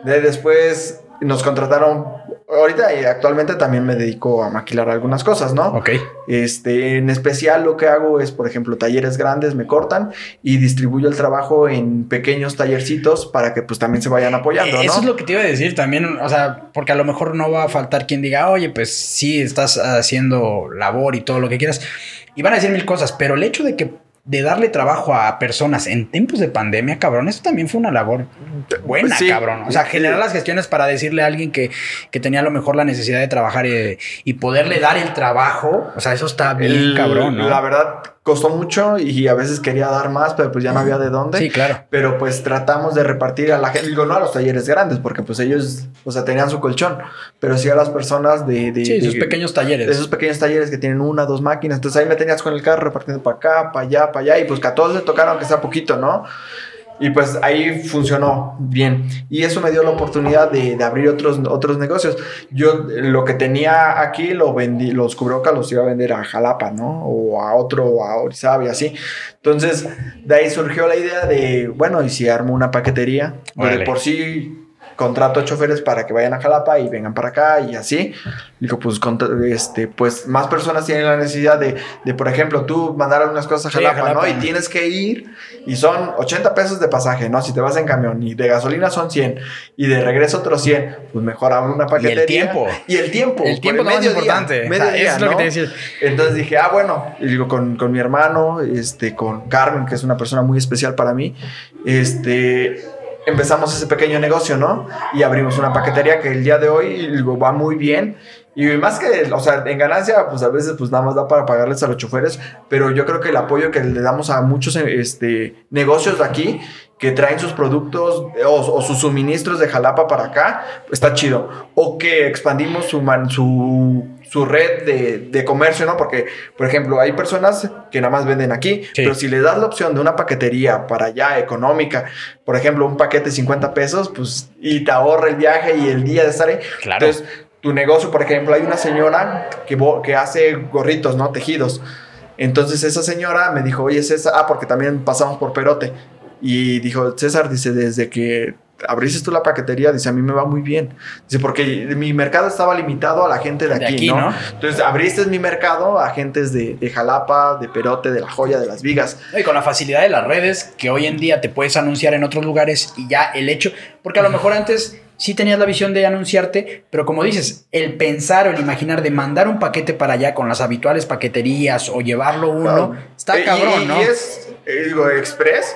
De después nos contrataron. Ahorita y actualmente también me dedico a maquilar algunas cosas, ¿no? Ok. Este, en especial lo que hago es, por ejemplo, talleres grandes me cortan y distribuyo el trabajo en pequeños tallercitos para que pues también se vayan apoyando, ¿no? Eso es lo que te iba a decir también, o sea, porque a lo mejor no va a faltar quien diga, oye, pues sí, estás haciendo labor y todo lo que quieras. Y van a decir mil cosas, pero el hecho de que de darle trabajo a personas en tiempos de pandemia, cabrón, eso también fue una labor buena, Sí. cabrón. O sea, generar las gestiones para decirle a alguien que, que tenía a lo mejor la necesidad de trabajar y, y poderle dar el trabajo, o sea, eso está bien, El- cabrón, ¿no? La verdad costó mucho y a veces quería dar más, pero pues ya no había de dónde. Sí, claro. Pero pues tratamos de repartir a la gente, digo, no a los talleres grandes, porque pues ellos, o sea, tenían su colchón, pero sí a las personas de... de Sí, de- esos pequeños talleres. de esos pequeños talleres que tienen una, dos máquinas. Entonces ahí me tenías con el carro repartiendo para acá, para allá, para allá. Y pues que a todos le tocaron aunque sea poquito, ¿no? Y pues ahí funcionó bien. Y eso me dio la oportunidad de, de abrir otros, otros negocios. Yo lo que tenía aquí lo vendí, los cubrebocas los iba a vender a Jalapa, ¿no? O a otro, o a Orizaba y así. Entonces de ahí surgió la idea de, bueno, ¿y si armo una paquetería? Órale. por sí contrato choferes para que vayan a Jalapa y vengan para acá y así. Digo, pues, este, pues más personas tienen la necesidad de, de, por ejemplo, tú mandar algunas cosas a Sí, a Jalapa. ¿no? Y tienes que ir y son 80 pesos de pasaje, ¿no? Si te vas en camión y de gasolina son 100 y de regreso otros 100, pues mejor abro una paquetería. tiempo. Y el tiempo. El por tiempo es lo más mediodía, importante. O sea, mediodía, eso es lo que te decía. Entonces dije, ah, bueno, y digo, con, con mi hermano, este, con Carmen, que es una persona muy especial para mí, este, empezamos ese pequeño negocio, ¿no? Y abrimos una paquetería que el día de hoy va muy bien. Y más que, o sea, en ganancia, pues a veces pues nada más da para pagarles a los choferes, pero yo creo que el apoyo que le damos a muchos este, negocios de aquí que traen sus productos eh, o, o sus suministros de Jalapa para acá, está chido. O que expandimos su, man- su, su red de, de comercio, ¿no? Porque, por ejemplo, hay personas que nada más venden aquí, Sí. pero si le das la opción de una paquetería para allá económica, por ejemplo, un paquete de 50 pesos, pues, y te ahorra el viaje y el día de estar ahí. Claro. Entonces, tu negocio, por ejemplo, hay una señora que, que hace gorritos, ¿no? Tejidos. Entonces esa señora me dijo, oye César, ah, porque también pasamos por Perote. Y dijo, César, dice, desde que abriste tú la paquetería, dice, a mí me va muy bien. Dice, porque mi mercado estaba limitado a la gente de aquí, De aquí, ¿no? ¿no? Entonces abriste mi mercado a gentes de, de Jalapa, de Perote, de La Joya, de Las Vigas. Y con la facilidad de las redes, que hoy en día te puedes anunciar en otros lugares y ya el hecho, porque a lo mejor antes sí tenías la visión de anunciarte, pero como dices, el pensar o el imaginar de mandar un paquete para allá con las habituales paqueterías o llevarlo uno, está Eh, cabrón, y, ¿no? Y es, eh, digo, express.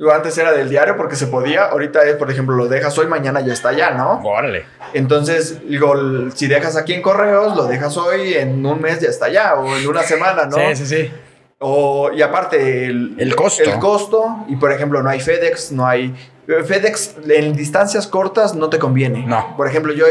Digo, antes era del diario porque se podía. Ahorita es, por ejemplo, lo dejas hoy, mañana ya está allá, ¿no? Órale. Entonces, digo, si dejas aquí en correos, lo dejas hoy, en un mes ya está allá, o en una semana, ¿no? Sí, sí, sí. O, y aparte, el, El costo. El costo, y por ejemplo, no hay FedEx, no hay. FedEx en distancias cortas no te conviene. No. Por ejemplo, yo,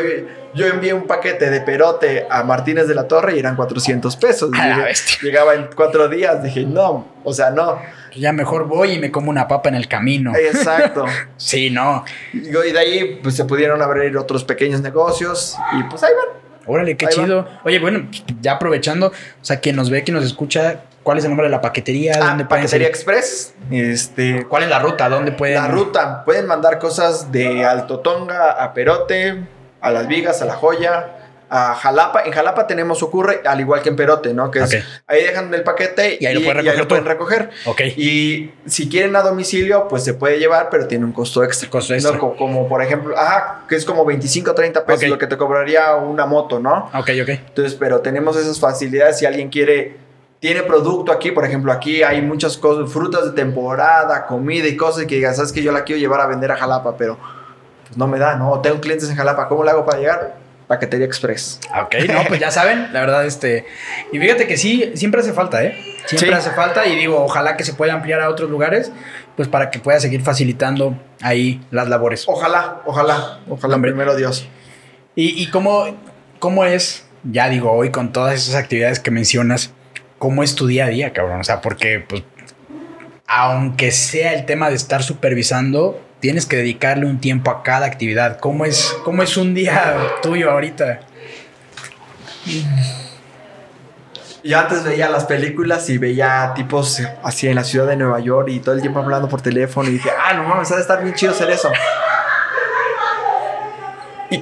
yo envié un paquete de perote a Martínez de la Torre y eran 400 pesos. A la Dije, bestia. llegaba en cuatro días. Dije, no, o sea, no. Pues ya mejor voy y me como una papa en el camino. Exacto. Sí, no. y de ahí pues, se pudieron abrir otros pequeños negocios y pues ahí van. Órale, qué Ahí va. chido. Oye, bueno, ya aprovechando, o sea, quien nos ve, quien nos escucha, ¿cuál es el nombre de la paquetería? Ah, ¿Dónde Paquetería? Express. Este, ¿Cuál es la ruta? ¿Dónde pueden? La ruta, pueden mandar cosas de Alto Tonga a Perote, a Las Vigas, a La Joya, a Jalapa. En Jalapa tenemos Ocurre, al igual que en Perote, ¿no? Que es, ahí dejan el paquete Y ahí lo pueden recoger tú. pueden recoger. Ok. Y si quieren a domicilio, pues se puede llevar, pero tiene un costo extra. Costo extra. co- como, por ejemplo, ajá, que es como 25 o 30 pesos lo que te cobraría una moto, ¿no? Ok, ok. Entonces, pero tenemos esas facilidades si alguien quiere, tiene producto aquí, por ejemplo, aquí hay muchas cosas, frutas de temporada, comida y cosas que digas, sabes que yo la quiero llevar a vender a Jalapa, pero pues no me da, ¿no? Tengo clientes en Jalapa, ¿cómo le hago para llegar? Paquetería Express. Ok, no, pues ya saben, la verdad, este. Y fíjate que sí, siempre hace falta, ¿eh? Siempre Sí. hace falta y digo, ojalá que se pueda ampliar a otros lugares, pues para que pueda seguir facilitando ahí las labores. Ojalá, ojalá, ojalá, Hombre. primero Dios. ¿Y, y cómo, cómo es, ya digo, hoy con todas esas actividades que mencionas, cómo es tu día a día, cabrón? O sea, porque, pues, aunque sea el tema de estar supervisando, tienes que dedicarle un tiempo a cada actividad. ¿Cómo es, cómo es un día tuyo ahorita? Yo antes veía las películas y veía tipos así en la ciudad de Nueva York y todo el tiempo hablando por teléfono y dije, ah, no mames, ha de estar bien chido hacer eso.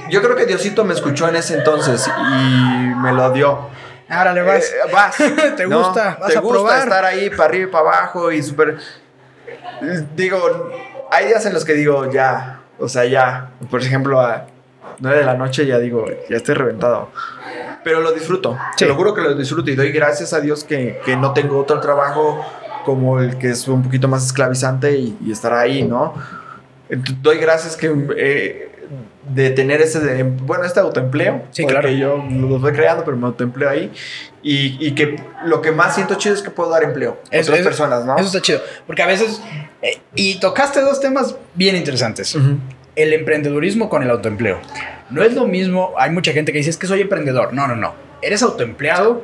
Yo creo que Diosito me escuchó en ese entonces y me lo dio. Ahora le vas. Eh, vas. ¿Te gusta? ¿Vas ¿Te a gusta probar? estar ahí para arriba y para abajo y súper... Digo, hay días en los que digo, ya, o sea, ya. Por ejemplo, a 9 de la noche ya digo, ya estoy reventado. Pero lo disfruto. Sí. Te lo juro que lo disfruto y doy gracias a Dios que, que no tengo otro trabajo como el que es un poquito más esclavizante y, y estar ahí, ¿no? Doy gracias que... eh, de tener ese, de- bueno, este autoempleo. Sí, porque claro. yo lo estoy creando, pero me autoempleo ahí. Y, y que lo que más siento chido es que puedo dar empleo a Eso- otras eso- personas, ¿no? Eso está chido. Porque a veces. eh, y tocaste dos temas bien interesantes: Ujú. el emprendedurismo con el autoempleo. No es lo mismo. Hay mucha gente que dice es que soy emprendedor. No, no, no. Eres autoempleado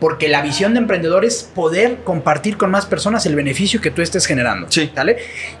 porque la visión de emprendedor es poder compartir con más personas el beneficio que tú estés generando. Sí. ¿Sale?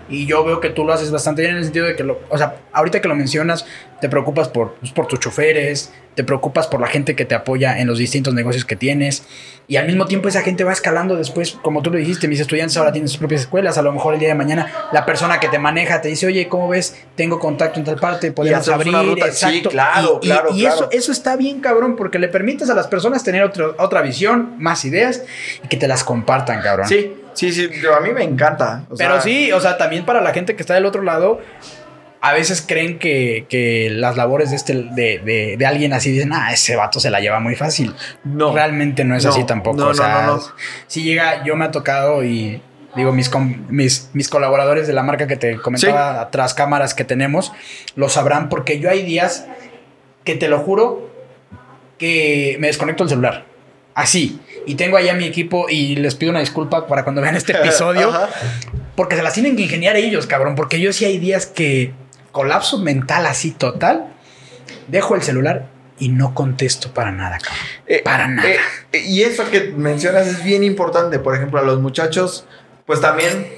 Y yo veo que tú lo haces bastante bien en el sentido de que, lo, o sea, ahorita que lo mencionas, te preocupas por, pues, por tus choferes, te preocupas por la gente que te apoya en los distintos negocios que tienes. Y al mismo tiempo esa gente va escalando después, como tú lo dijiste, mis estudiantes ahora tienen sus propias escuelas, a lo mejor el día de mañana la persona que te maneja te dice, oye, ¿cómo ves? Tengo contacto en tal parte, podemos hacemos abrir. ruta". Sí, claro, y, y- claro, y claro. eso, eso está bien, cabrón, porque le permites a las personas tener otro- otra visión, más ideas y que te las compartan, cabrón. Sí, sí, sí. a mí me encanta. o Pero sea, sí, o sea, también para la gente que está del otro lado, a veces creen que, que las labores de, este, de, de- de alguien así dicen, ah, ese vato se la lleva muy fácil. No. Realmente no es No, así tampoco. no, o sea, no, si llega, yo me ha tocado y digo, mis, mis, mis colaboradores de la marca que te comentaba tras cámaras que tenemos, lo sabrán porque yo hay días que te lo juro que me desconecto el celular. Así. Y tengo allá mi equipo y les pido una disculpa para cuando vean este episodio. Porque se las tienen que ingeniar ellos, cabrón. Porque yo sí hay días que colapso mental así total. Dejo el celular y no contesto para nada, cabrón. Eh, Para nada. eh, eh, y eso que mencionas es bien importante. Por ejemplo, a los muchachos, pues también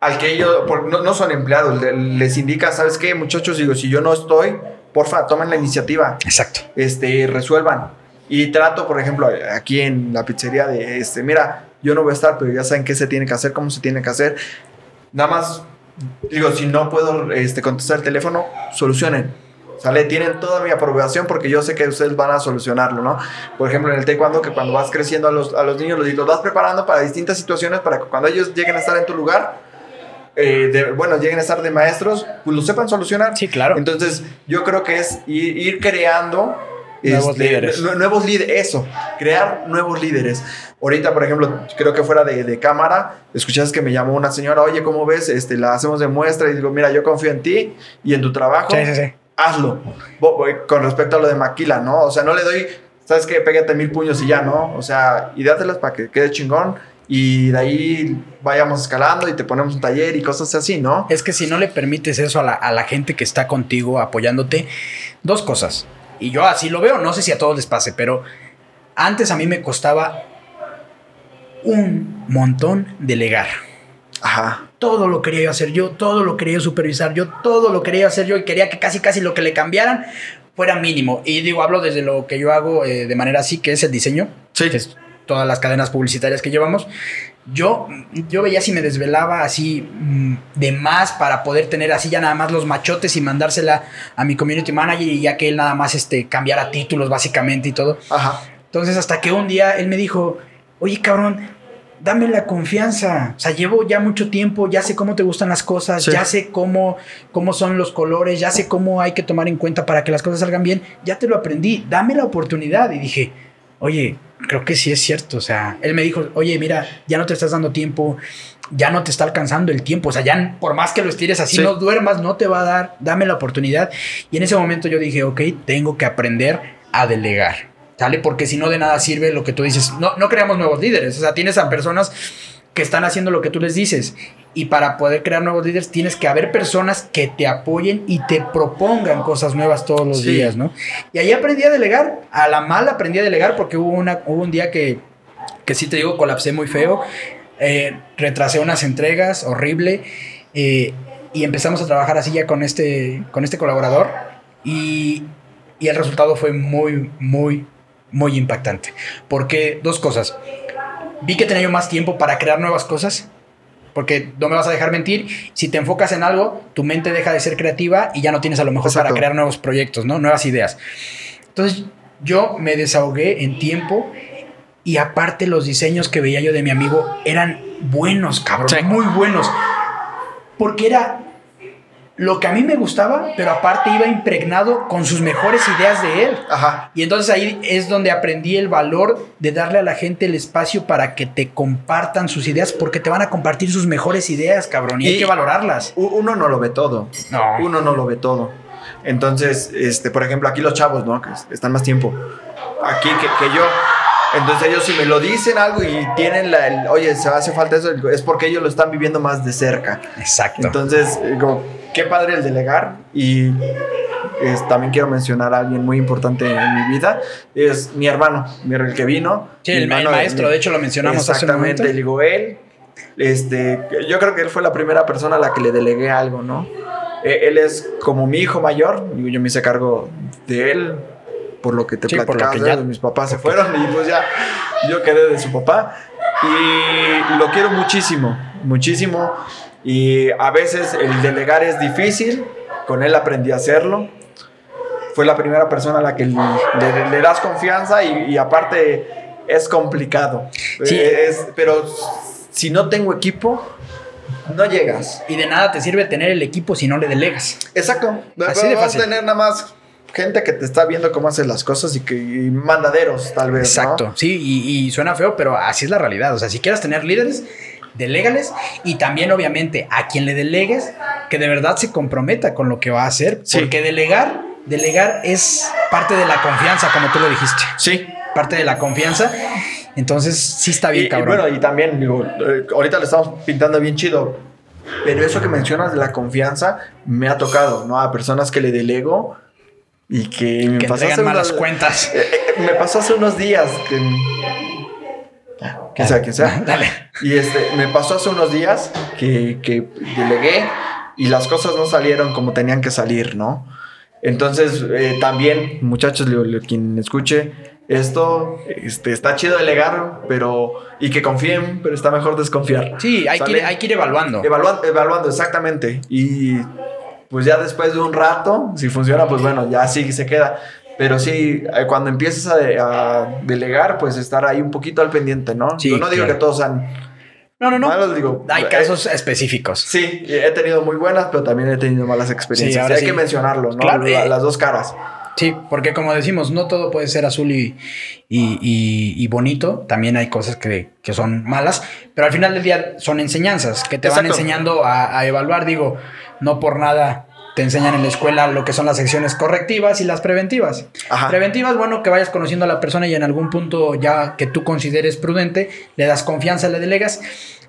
al que ellos por- no, no son empleados, le- les indica, ¿sabes qué, muchachos? Digo, si yo no estoy, porfa, tomen la iniciativa, Exacto. este, resuelvan. Y trato, por ejemplo, aquí en la pizzería de, este, mira, yo no voy a estar, pero ya saben qué se tiene que hacer, cómo se tiene que hacer. Nada más, digo, si no puedo este, contestar el teléfono, solucionen. ¿Sale? Tienen toda mi aprobación porque yo sé que ustedes van a solucionarlo, ¿no? Por ejemplo, en el taekwondo, que cuando vas creciendo a los, a los niños, los, los vas preparando para distintas situaciones para que cuando ellos lleguen a estar en tu lugar, eh, de- bueno, lleguen a estar de maestros, pues lo sepan solucionar. Sí, claro. Entonces, yo creo que es ir, ir creando Nuevos este, líderes. nue- nuevos líderes, eso, crear nuevos líderes. Ahorita, por ejemplo, creo que fuera de, de cámara, escuchaste que me llamó una señora, oye, ¿cómo ves? Este, la hacemos de muestra y digo, mira, yo confío en ti y en tu trabajo, Sí, sí, sí. hazlo. Con respecto a lo de Maquila, ¿no? O sea, no le doy, ¿sabes qué? Pégate mil puños y ya, ¿no? O sea, ideátelas para que quede chingón y de ahí vayamos escalando y te ponemos un taller y cosas así, ¿no? Es que si no le permites eso a la, a la gente que está contigo apoyándote, dos cosas. Y yo así lo veo, no sé si a todos les pase, pero antes a mí me costaba un montón delegar. Ajá. Todo lo quería yo hacer yo, todo lo quería yo supervisar yo, todo lo quería hacer yo y quería que casi casi lo que le cambiaran fuera mínimo. Y digo, hablo desde lo que yo hago eh, de manera así, que es el diseño. Sí. Que es todas las cadenas publicitarias que llevamos, yo, yo veía si me desvelaba así mm, de más para poder tener así ya nada más los machotes y mandársela a mi community manager y ya que él nada más este, cambiara títulos básicamente y todo. Ajá. Entonces hasta que un día él me dijo, oye cabrón, dame la confianza. O sea, llevo ya mucho tiempo, ya sé cómo te gustan las cosas, Sí. ya sé cómo, cómo son los colores, ya sé cómo hay que tomar en cuenta para que las cosas salgan bien. Ya te lo aprendí, dame la oportunidad. Y dije, oye, creo que sí es cierto. O sea, él me dijo, oye, mira, ya no te estás dando tiempo, ya no te está alcanzando el tiempo. O sea, ya por más que lo estires así, Sí. no duermas, no te va a dar, dame la oportunidad. Y en ese momento yo dije, ok, tengo que aprender a delegar. ¿Sale? Porque si no de nada sirve lo que tú dices. No, no creamos nuevos líderes. O sea, tienes a personas que están haciendo lo que tú les dices. Y para poder crear nuevos líderes tienes que haber personas que te apoyen y te propongan cosas nuevas todos los Sí. días, ¿no? Y ahí aprendí a delegar. A la mala aprendí a delegar porque hubo, una, hubo un día que, que sí te digo, colapsé muy feo. Eh, retrasé unas entregas, horrible. eh, y empezamos a trabajar así ya con este, con este colaborador. Y, y el resultado fue muy, muy, muy impactante. Porque dos cosas. Vi que tenía yo más tiempo para crear nuevas cosas. Porque no me vas a dejar mentir. Si te enfocas en algo, tu mente deja de ser creativa y ya no tienes a lo mejor para crear nuevos proyectos, ¿no? Nuevas ideas. Entonces, yo me desahogué en tiempo y aparte los diseños que veía yo de mi amigo eran buenos, cabrón, Sí. muy buenos. Porque era lo que a mí me gustaba, pero aparte iba impregnado con sus mejores ideas de él. Ajá. Y entonces ahí es donde aprendí el valor de darle a la gente el espacio para que te compartan sus ideas, porque te van a compartir sus mejores ideas, cabrón, y, hay que valorarlas. Uno no lo ve todo. No. Uno no lo ve todo. Entonces, este, por ejemplo, aquí los chavos, ¿no? Que es- están más tiempo. Aquí que, que yo. Entonces ellos si me lo dicen algo y tienen la, el, oye, se hace falta eso, es porque ellos lo están viviendo más de cerca. Exacto. Entonces, digo, qué padre el delegar. Y es- también quiero mencionar a alguien muy importante en mi vida. Es mi hermano, el que vino. sí, el, el hermano, maestro, mi- de hecho lo mencionamos hace un Exactamente, digo, él, este, yo creo que él fue la primera persona a la que le delegué algo, ¿no? Eh, él es como mi hijo mayor, yo me hice cargo de él, por lo que te Sí, platicaba, ya- mis papás se fueron y pues ya yo quedé de su papá y lo quiero muchísimo, muchísimo y a veces el delegar es difícil, con él aprendí a hacerlo. Fue la primera persona a la que le, le- le das confianza y, y aparte es complicado. Sí. Eh, es- pero si no tengo equipo, no llegas. Y de nada te sirve tener el equipo si no le delegas. Exacto. Así de Vas fácil. a tener nada más gente que te está viendo cómo haces las cosas y que y mandaderos, tal vez. ¿no? Exacto, sí, y, y suena feo, pero así es la realidad. O sea, si quieres tener líderes, delégales y también, obviamente, a quien le delegues, que de verdad se comprometa con lo que va a hacer. Sí. Porque delegar, delegar es parte de la confianza, como tú lo dijiste. Sí. Parte de la confianza. Entonces, sí está bien, Y, y cabrón. bueno, y también, digo, eh, ahorita le estamos pintando bien chido. Pero eso que mencionas de la confianza me ha tocado, ¿no? A personas que le delego y que me que malas unos- cuentas. Eh, eh, me pasó hace unos días que. Quién sea, quién sea. Dale. Y este, me pasó hace unos días que, que delegué y las cosas no salieron como tenían que salir, ¿no? Entonces, eh, también, muchachos, le- le- quien escuche esto, este, está chido delegar, pero. y que confíen, pero está mejor desconfiar. Sí, hay que, ir, hay que ir evaluando. Evaluando, evaluando, exactamente. Y pues ya después de un rato, si funciona, pues bueno, ya sí se queda. Pero sí, eh, cuando empiezas a, de- a delegar, pues estar ahí un poquito al pendiente, ¿no? Sí, Yo no digo claro. que todos sean No, no, no. malos, digo. Hay eh, casos específicos. Sí, he tenido muy buenas, pero también he tenido malas experiencias. Sí, ahora hay sí. que mencionarlo, ¿no? Claro, La- eh. las dos caras. Sí, porque como decimos, no todo puede ser azul y, y- y- y bonito. También hay cosas que, que son malas, pero al final del día son enseñanzas que te van enseñando a, a evaluar. Digo, no por nada te enseñan en la escuela lo que son las secciones correctivas y las preventivas. Ajá. Preventivas, bueno, que vayas conociendo a la persona y en algún punto ya que tú consideres prudente, le das confianza, le delegas.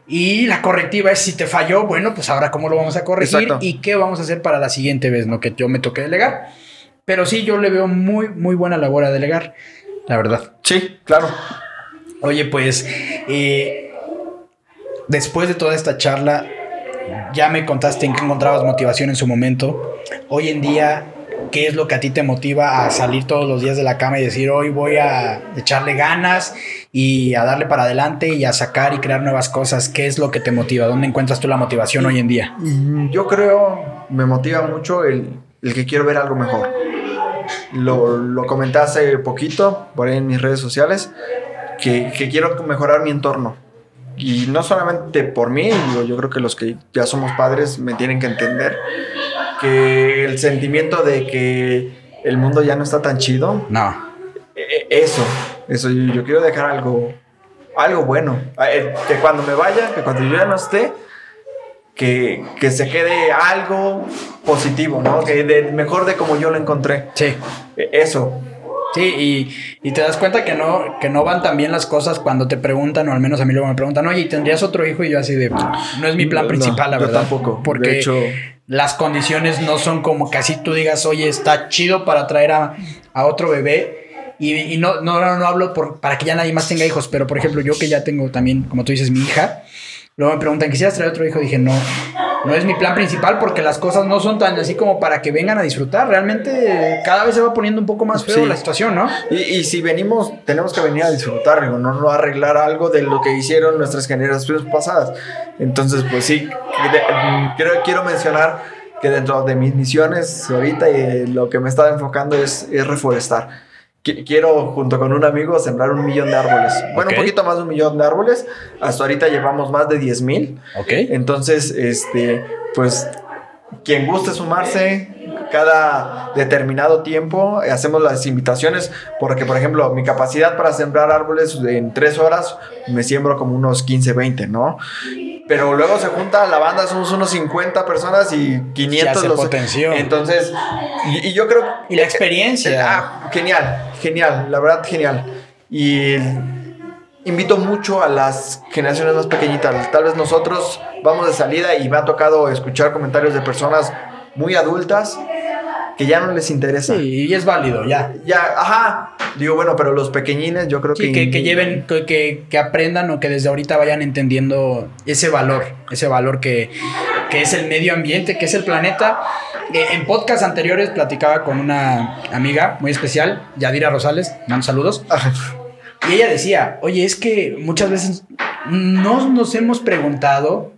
Y la correctiva es si te falló, bueno, pues ahora cómo lo vamos a corregir Exacto. y qué vamos a hacer para la siguiente vez, ¿no? Que yo me toque delegar. Pero sí, yo le veo muy, muy buena labor a delegar, la verdad. Sí, claro. Oye, pues, eh, después de toda esta charla, ya me contaste en qué encontrabas motivación en su momento. Hoy en día, ¿qué es lo que a ti te motiva a salir todos los días de la cama y decir, hoy voy a echarle ganas y a darle para adelante y a sacar y crear nuevas cosas. ¿Qué es lo que te motiva? ¿Dónde encuentras tú la motivación hoy en día? Mm, yo creo, me motiva mucho el, el que quiero ver algo mejor. Lo, lo, comenté hace poquito por ahí en mis redes sociales, que, que quiero mejorar mi entorno. Y no solamente por mí, yo creo que los que ya somos padres me tienen que entender que el sentimiento de que el mundo ya no está tan chido. No. E, e, eso, eso, yo, quiero dejar algo, algo bueno. Eh, que cuando me vaya, que cuando yo ya no esté, que, que se quede algo positivo, ¿no? Que de, mejor de como yo lo encontré. Sí. E, eso. Sí, y, y, te das cuenta que no, que no van tan bien las cosas cuando te preguntan, o al menos a mí luego me preguntan, oye, ¿tendrías otro hijo? Y yo así de, no es mi plan principal, la verdad. tampoco. Porque de hecho, las condiciones no son como que así tú digas, oye, está chido para traer a, a otro bebé y, no, no, no, hablo por, para que ya nadie más tenga hijos, pero por ejemplo, yo que ya tengo también, como tú dices, mi hija, luego me preguntan, ¿quisieras traer otro hijo? Dije, no, no es mi plan principal porque las cosas no son tan así como para que vengan a disfrutar. Realmente cada vez se va poniendo un poco más feo la situación, ¿no? Y, y, si venimos, tenemos que venir a disfrutar, no, no arreglar algo de lo que hicieron nuestras generaciones pasadas. Entonces, pues sí, quiero, quiero mencionar que dentro de mis misiones ahorita y lo que me estaba enfocando es, es reforestar quiero junto con un amigo sembrar un millón de árboles. Bueno, un poquito más de un millón de árboles. Hasta ahorita llevamos más de 10 mil. Ok. Entonces, este, pues, quien guste sumarse, cada determinado tiempo hacemos las invitaciones porque por ejemplo mi capacidad para sembrar árboles en tres horas me siembro como unos 15 20 no pero luego se junta la banda, somos unos 50 personas y 500 los... Potenció. Entonces, y, yo creo... Y la experiencia. ah, genial, genial, la verdad genial. Y invito mucho a las generaciones más pequeñitas. Tal vez nosotros vamos de salida y me ha tocado escuchar comentarios de personas muy adultas que ya no les interesa. Sí, y es válido, ya. Ya, ajá. Digo, bueno, pero los pequeñines yo creo que... que... Que, lleven, que, que, aprendan o que desde ahorita vayan entendiendo ese valor, ese valor que, que es el medio ambiente, que es el planeta. Eh, en podcast anteriores platicaba con una amiga muy especial, Yadira Rosales, mando saludos. Y ella decía, oye, es que muchas veces no nos hemos preguntado,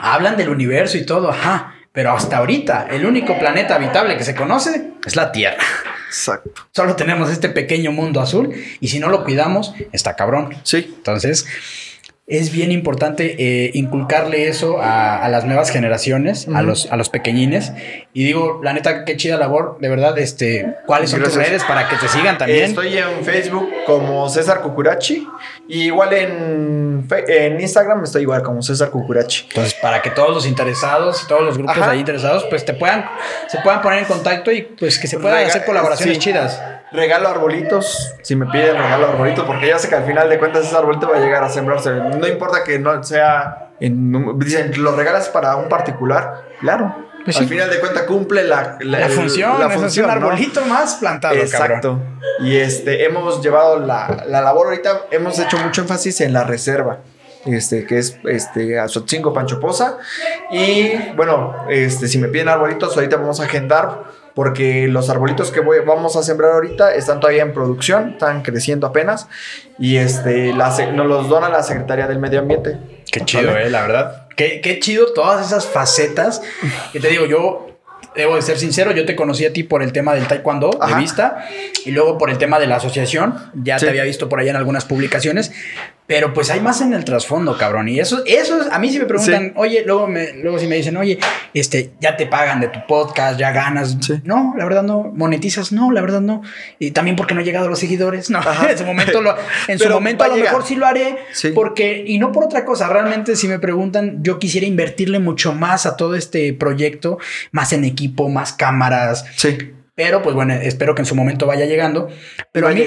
hablan del universo y todo, ajá pero hasta ahorita, el único planeta habitable que se conoce es la Tierra. Exacto. Solo tenemos este pequeño mundo azul y si no lo cuidamos, está cabrón. Sí. Entonces, es bien importante eh, inculcarle eso a, las nuevas generaciones, a, los, a los pequeñines. Y digo, la neta, qué chida labor, de verdad, este, ¿cuáles son tus redes para que te sigan también? Estoy en Facebook como César Cucurachi y igual en, en Instagram estoy igual como César Cucurachi. Entonces, para que todos los interesados y todos los grupos ahí interesados, pues te puedan, se puedan poner en contacto y pues que se puedan hacer colaboraciones chidas regalo arbolitos, si me piden regalo arbolitos, porque ya sé que al final de cuentas ese arbolito va a llegar a sembrarse. No importa que no sea, en, dicen, lo regalas para un particular, claro. Pues al final de cuentas cumple la, la, función, la función, un arbolito más plantado. Exacto. Y este, hemos llevado la, la labor ahorita, hemos hecho mucho énfasis en la reserva este, que es este, Azotzingo Panchoposa. Y bueno, este, si me piden arbolitos, ahorita vamos a agendar porque los arbolitos que voy, vamos a sembrar ahorita están todavía en producción, están creciendo apenas y este, nos los dona la Secretaría del Medio Ambiente. Qué chido, eh, la verdad. Qué, qué chido todas esas facetas. Que te digo, yo debo de ser sincero, yo te conocí a ti por el tema del taekwondo de vista y luego por el tema de la asociación. Ya te había visto por allá en algunas publicaciones, pero pues hay más en el trasfondo, cabrón. Y eso, eso es, a mí si me preguntan, oye, luego, me, luego si me dicen, oye, este, ya te pagan de tu podcast, ya ganas. No, la verdad no. Monetizas, no, la verdad no. Y también porque no he llegado a los seguidores. No, en su momento, lo, en su momento a lo mejor sí lo haré. Porque, y no por otra cosa, realmente si me preguntan, yo quisiera invertirle mucho más a todo este proyecto, más en equipo, más cámaras. Sí pero pues bueno, espero que en su momento vaya llegando. Pero a mí,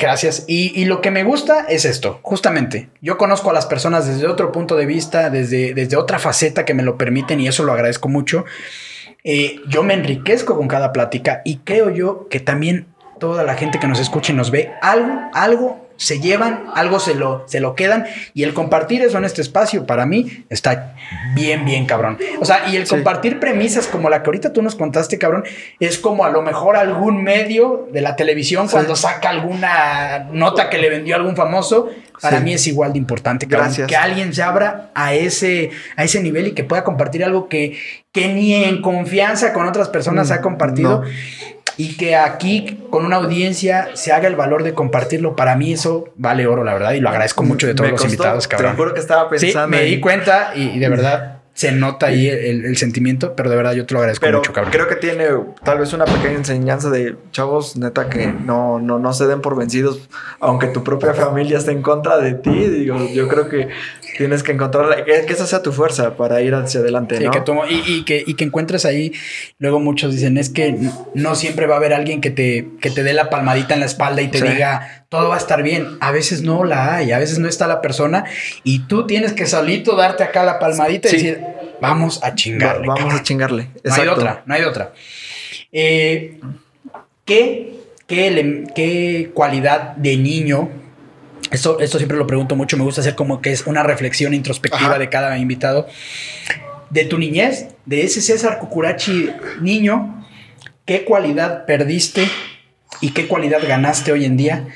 gracias. Y, lo que me gusta es esto, justamente. Yo conozco a las personas desde otro punto de vista, desde, desde otra faceta que me lo permiten y eso lo agradezco mucho. Eh, yo me enriquezco con cada plática y creo yo que también toda la gente que nos escucha y nos ve, algo, algo se llevan, algo se lo, se lo quedan y el compartir eso en este espacio para mí está bien, bien cabrón. O sea, y el compartir premisas como la que ahorita tú nos contaste, cabrón, es como a lo mejor algún medio de la televisión cuando saca alguna nota que le vendió a algún famoso. Para mí es igual de importante cabrón, que alguien se abra a ese, a ese nivel y que pueda compartir algo que, que ni en confianza con otras personas ha mm, compartido y que aquí con una audiencia se haga el valor de compartirlo. Para mí eso vale oro, la verdad, y lo agradezco mucho de todos los invitados, cabrón. Te juro que estaba pensando. Sí, me di cuenta y, de verdad se nota ahí el, sentimiento, pero de verdad yo te lo agradezco mucho, cabrón. Creo que tiene tal vez una pequeña enseñanza de chavos, neta, que no, no, no se den por vencidos, aunque tu propia familia esté en contra de ti. Digo, yo creo que tienes que encontrar que, esa sea tu fuerza para ir hacia adelante. ¿no? y, que, y que encuentres ahí, luego muchos dicen, es que no siempre va a haber alguien que te, que te dé la palmadita en la espalda y te diga, todo va a estar bien. A veces no la hay, a veces no está la persona y tú tienes que solito darte acá la palmadita y decir, vamos a chingarle. vamos a chingarle. No hay otra, no hay otra. Eh, ¿qué, qué, ¿Qué cualidad de niño esto, siempre lo pregunto mucho, me gusta hacer como que es una reflexión introspectiva de cada invitado. De tu niñez, de ese César Cucurachi niño, ¿qué cualidad perdiste y qué cualidad ganaste hoy en día?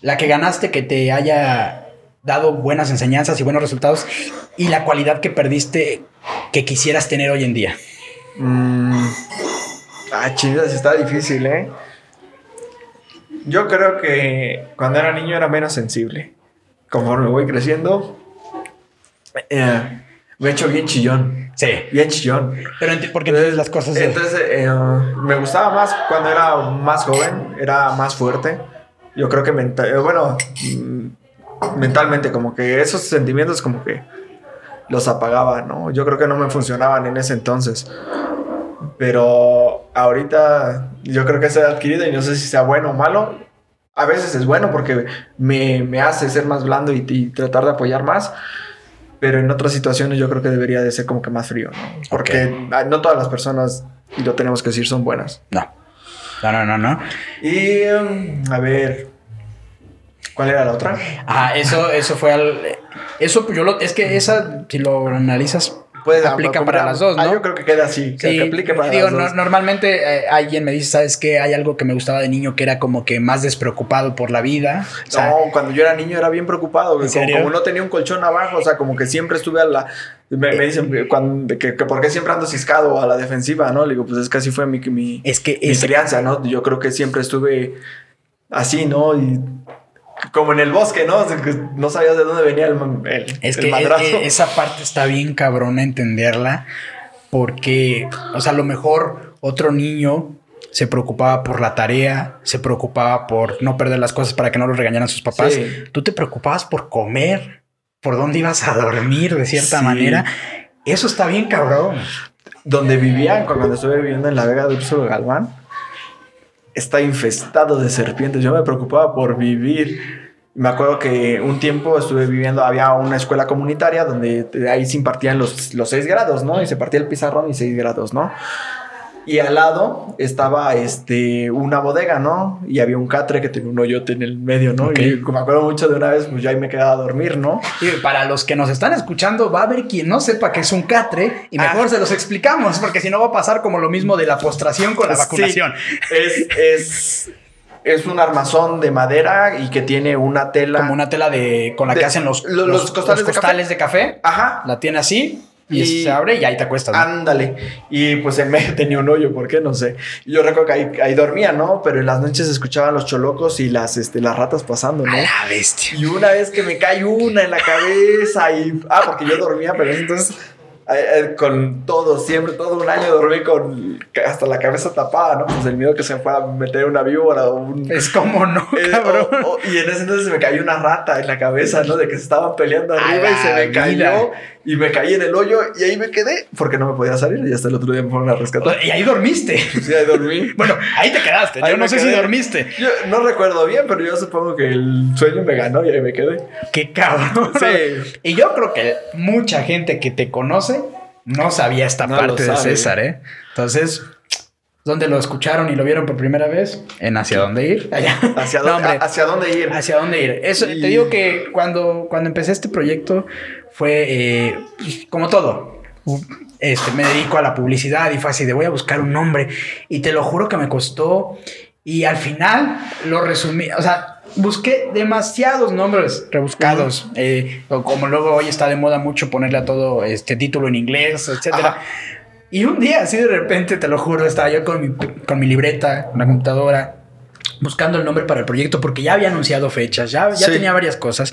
La que ganaste que te haya dado buenas enseñanzas y buenos resultados y la cualidad que perdiste que quisieras tener hoy en día. Mm. Ah, chingadas, está difícil, ¿eh? Yo creo que cuando era niño era menos sensible. Conforme voy creciendo, eh, me he hecho bien chillón. Sí. Bien chillón. Pero porque entonces las cosas. Entonces, eh, me gustaba más cuando era más joven, era más fuerte. Yo creo que mental, eh, bueno, mentalmente, como que esos sentimientos, como que los apagaba, ¿no? Yo creo que no me funcionaban en ese entonces. Pero ahorita yo creo que se ha adquirido y no sé si sea bueno o malo. A veces es bueno porque me, hace ser más blando y, tratar de apoyar más. Pero en otras situaciones yo creo que debería de ser como que más frío, ¿no? Porque no todas las personas, y lo tenemos que decir, son buenas. No. No, no, no, no. Y um, a ver, ¿cuál era la otra? Ah, eso, eso fue al... Eso, yo lo, es que esa, si lo analizas Puede aplica para las dos, ah, ¿no? yo creo que queda así, que aplique para las dos. normalmente eh, alguien me dice, ¿sabes qué? Hay algo que me gustaba de niño que era como que más despreocupado por la vida. no, cuando yo era niño era bien preocupado, como, no tenía un colchón abajo, o sea, como que siempre estuve a la... Me, dicen cuando, que, por qué siempre ando ciscado a la defensiva, ¿no? Le digo, pues es que así fue mi, mi, es que, mi crianza, ¿no? Yo creo que siempre estuve así, ¿no? Y como en el bosque, ¿no? no sabías de dónde venía el, el Es que e, e, esa parte está bien cabrona entenderla, porque, o sea, a lo mejor otro niño se preocupaba por la tarea, se preocupaba por no perder las cosas para que no lo regañaran sus papás. Tú te preocupabas por comer, por dónde ibas a dormir de cierta manera. Eso está bien cabrón. Donde vivía, cuando estuve viviendo en la Vega de Galván, está infestado de serpientes. Yo me preocupaba por vivir. Me acuerdo que un tiempo estuve viviendo, había una escuela comunitaria donde ahí se impartían los, los seis grados, ¿no? Y se partía el pizarrón y seis grados, ¿no? Y al lado estaba este, una bodega, ¿no? Y había un catre que tenía un hoyote en el medio, ¿no? Y me acuerdo mucho de una vez, pues ya ahí me quedaba a dormir, ¿no? Y para los que nos están escuchando, va a haber quien no sepa que es un catre y mejor ah. se los explicamos, porque si no va a pasar como lo mismo de la postración con la vacunación. es, es, es un armazón de madera y que tiene una tela. Como una tela de con la que hacen los, los, costales, de, café. Ajá. La tiene así y, se abre y ahí te acuestas. Ándale. Y pues en medio tenía un hoyo, ¿por qué? No sé. yo recuerdo que ahí, dormía, ¿no? Pero en las noches escuchaban los cholocos y las, este, las ratas pasando, ¿no? A la bestia. Y una vez que me cae una en la cabeza y... Ah, porque yo dormía, pero entonces eh, con todo, siempre, todo un año dormí con hasta la cabeza tapada, ¿no? Pues el miedo que se fuera a meter una víbora o un... Es como no, cabrón. y en ese entonces me cayó una rata en la cabeza, ¿no? De que se estaban peleando arriba y se me cayó y me caí en el hoyo y ahí me quedé porque no me podía salir y hasta el otro día me fueron a rescatar. Y ahí dormiste. Sí, ahí dormí. bueno, ahí te quedaste. yo no sé si dormiste. Yo no recuerdo bien, pero yo supongo que el sueño me ganó y ahí me quedé. Qué cabrón. Sí. Y yo creo que mucha gente que te conoce no sabía esta parte de César, ¿eh? Entonces, ¿Dónde lo escucharon y lo vieron por primera vez? En Hacia dónde ir. Allá. ¿Hacia, No, dónde, hombre. ¿Hacia dónde ir? ¿Hacia dónde ir? Eso, Y- te digo que cuando, cuando empecé este proyecto fue eh, pues, como todo. Este, me dedico a la publicidad y fue así de voy a buscar un nombre. Y te lo juro que me costó. Y al final lo resumí. O sea, busqué demasiados nombres rebuscados. eh, como luego hoy está de moda mucho ponerle a todo este título en inglés, etcétera. Ajá. Y un día, así de repente, te lo juro, estaba yo con mi, con mi libreta, una computadora, buscando el nombre para el proyecto, porque ya había anunciado fechas, ya, ya Sí. tenía varias cosas.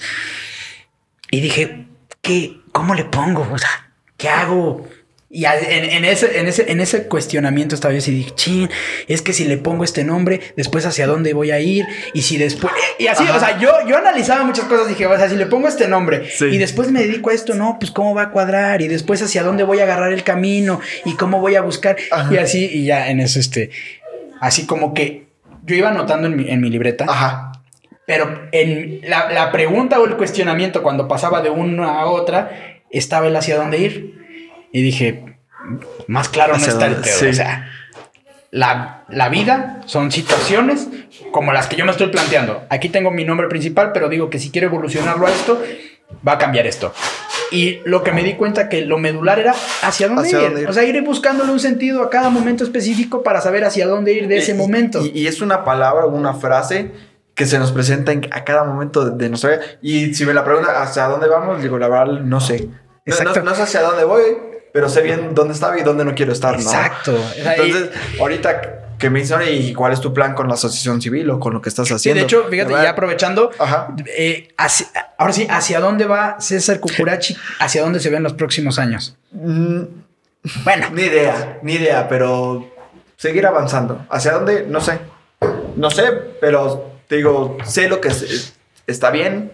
Y dije, ¿qué? ¿Cómo le pongo? O sea, ¿qué hago? Y en, en ese, en, ese, en ese cuestionamiento estaba yo así, dije, chin, es que si le pongo este nombre, después hacia dónde voy a ir, y si después... Y así, Ajá. o sea, yo, yo analizaba muchas cosas, dije, o sea, si le pongo este nombre, Sí. y después me dedico a esto, no, pues cómo va a cuadrar, y después hacia dónde voy a agarrar el camino, y cómo voy a buscar, Ajá. y así, y ya en eso, este, así como que yo iba anotando en mi, en mi libreta, Ajá. Pero en la, la pregunta o el cuestionamiento cuando pasaba de una a otra, estaba el hacia dónde ir. Y dije, más claro no está el pedo. sí. O sea, la, la vida son situaciones como las que yo me estoy planteando. Aquí tengo mi nombre principal, pero digo que si quiero evolucionarlo a esto, va a cambiar esto. Y lo que me di cuenta que lo medular era hacia dónde, Hacia ir. dónde ir. O sea, ir buscándole un sentido a cada momento específico para saber hacia dónde ir de ese Y- momento. Y, y es una palabra o una frase que se nos presenta en- a cada momento de, de nuestra vida. Y si me la pregunta hacia dónde vamos, digo, la verdad, no sé. No, Exacto. no- no sé hacia dónde voy, pero sé bien dónde estaba y dónde no quiero estar, ¿no? Exacto. Entonces, ahorita que me dicen, ¿y cuál es tu plan con la asociación civil o con lo que estás Sí, haciendo? de hecho, fíjate, ya aprovechando, eh, hacia- ahora sí, ¿hacia dónde va César Cucurachi? ¿Hacia dónde se ven los próximos años? Mm, Bueno, Ni idea, ni idea, pero seguir avanzando. ¿Hacia dónde? No sé. No sé, pero te digo, sé lo que es- está bien,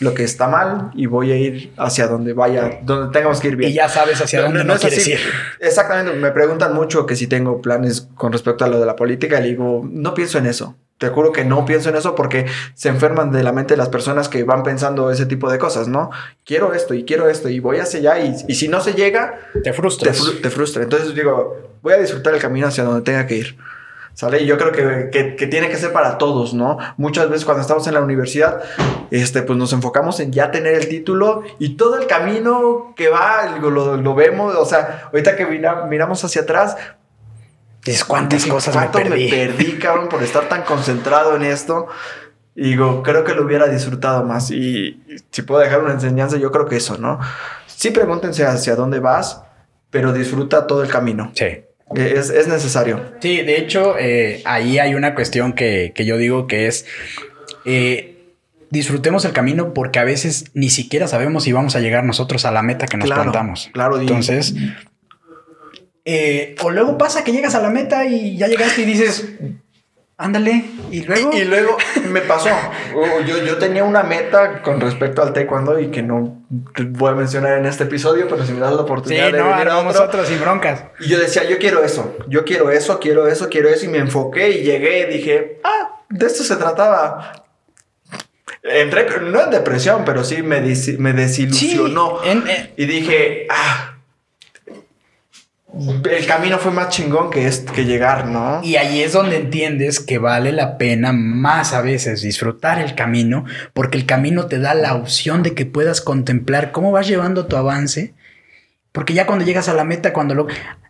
lo que está mal y voy a ir hacia donde vaya, donde tengamos que ir bien. y ya sabes hacia dónde no, es quieres así. ir. Exactamente, me preguntan mucho que si tengo planes con respecto a lo de la política le digo, no pienso en eso. Te juro que no pienso en eso porque se enferman de la mente las personas que van pensando ese tipo de cosas, ¿no? Quiero esto y quiero esto y voy hacia allá y, y si no se llega, Te te, frustras. fru- te frustra. Entonces digo, voy a disfrutar el camino hacia donde tenga que ir. ¿Sale? Y yo creo que, que- que tiene que ser para todos, ¿no? Muchas veces cuando estamos en la universidad, este, pues nos enfocamos en ya tener el título y todo el camino que va, lo, lo vemos, o sea, ahorita que mira- miramos hacia atrás, Dices, ¿cuántas cosas me ¿cuánto perdí? me perdí, cabrón, por estar tan concentrado en esto. Y digo, creo que lo hubiera disfrutado más. Y si puedo dejar una enseñanza, yo creo que eso, ¿no? Sí, pregúntense hacia dónde vas, pero disfruta todo el camino. Sí. Es, es necesario. Sí, de hecho, eh, ahí hay una cuestión que, que yo digo que es eh, disfrutemos el camino porque a veces ni siquiera sabemos si vamos a llegar nosotros a la meta que nos Claro, plantamos. claro, Entonces, eh, o luego pasa que llegas a la meta y ya llegaste y dices, ándale, y luego... Y, y luego me pasó. Yo, yo tenía una meta con respecto al taekwondo y que no voy a mencionar en este episodio, pero si me das la sí, oportunidad de no, venir a otro, sin broncas. Y yo decía, yo quiero eso, yo quiero eso, quiero eso, quiero eso. Y me enfoqué y llegué y dije, ah, de esto se trataba. Entré, no en depresión, pero sí me, me desilusionó. Sí, en- en- Y dije, ah, el camino fue más chingón que, es, que llegar, ¿no? Y ahí es donde entiendes que vale la pena más a veces disfrutar el camino, porque el camino te da la opción de que puedas contemplar cómo vas llevando tu avance. Porque ya cuando llegas a la meta, cuando lo...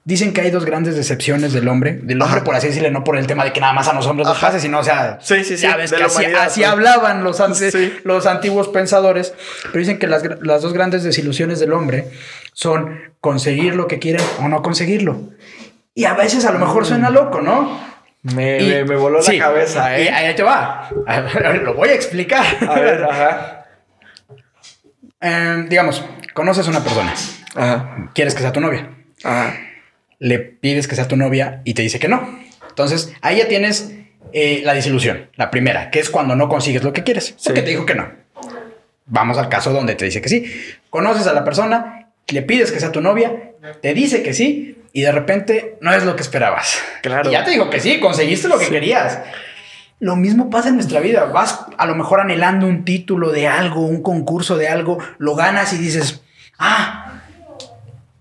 Dicen que hay dos grandes decepciones del hombre, del hombre Ajá. por así decirle, no por el tema de que nada más a los hombres Ajá. pase, sino, o sea, Sí, sí, sí, ya ves de que así, así hablaban los, antes, Sí. los antiguos pensadores, pero dicen que las, las dos grandes desilusiones del hombre son conseguir lo que quieren o no conseguirlo. Y a veces a lo mejor suena loco, ¿no? Me, Y- me- me voló sí, la cabeza, y ¿eh? ahí te va. A ver, lo voy a explicar. A ver, ajá. Eh, digamos, conoces a una persona, Ajá. quieres que sea tu novia, Ajá. Le pides que sea tu novia y te dice que no. Entonces, ahí ya tienes eh, la desilusión, la primera, que es cuando no consigues lo que quieres, porque Sí. te dijo que no. Vamos al caso donde te dice que sí. Conoces a la persona, le pides que sea tu novia, te dice que sí y de repente no es lo que esperabas. Claro. Y ya te dijo que sí, conseguiste lo que querías. Lo mismo pasa en nuestra vida. Vas a lo mejor anhelando un título de algo, un concurso de algo, lo ganas y dices, ah,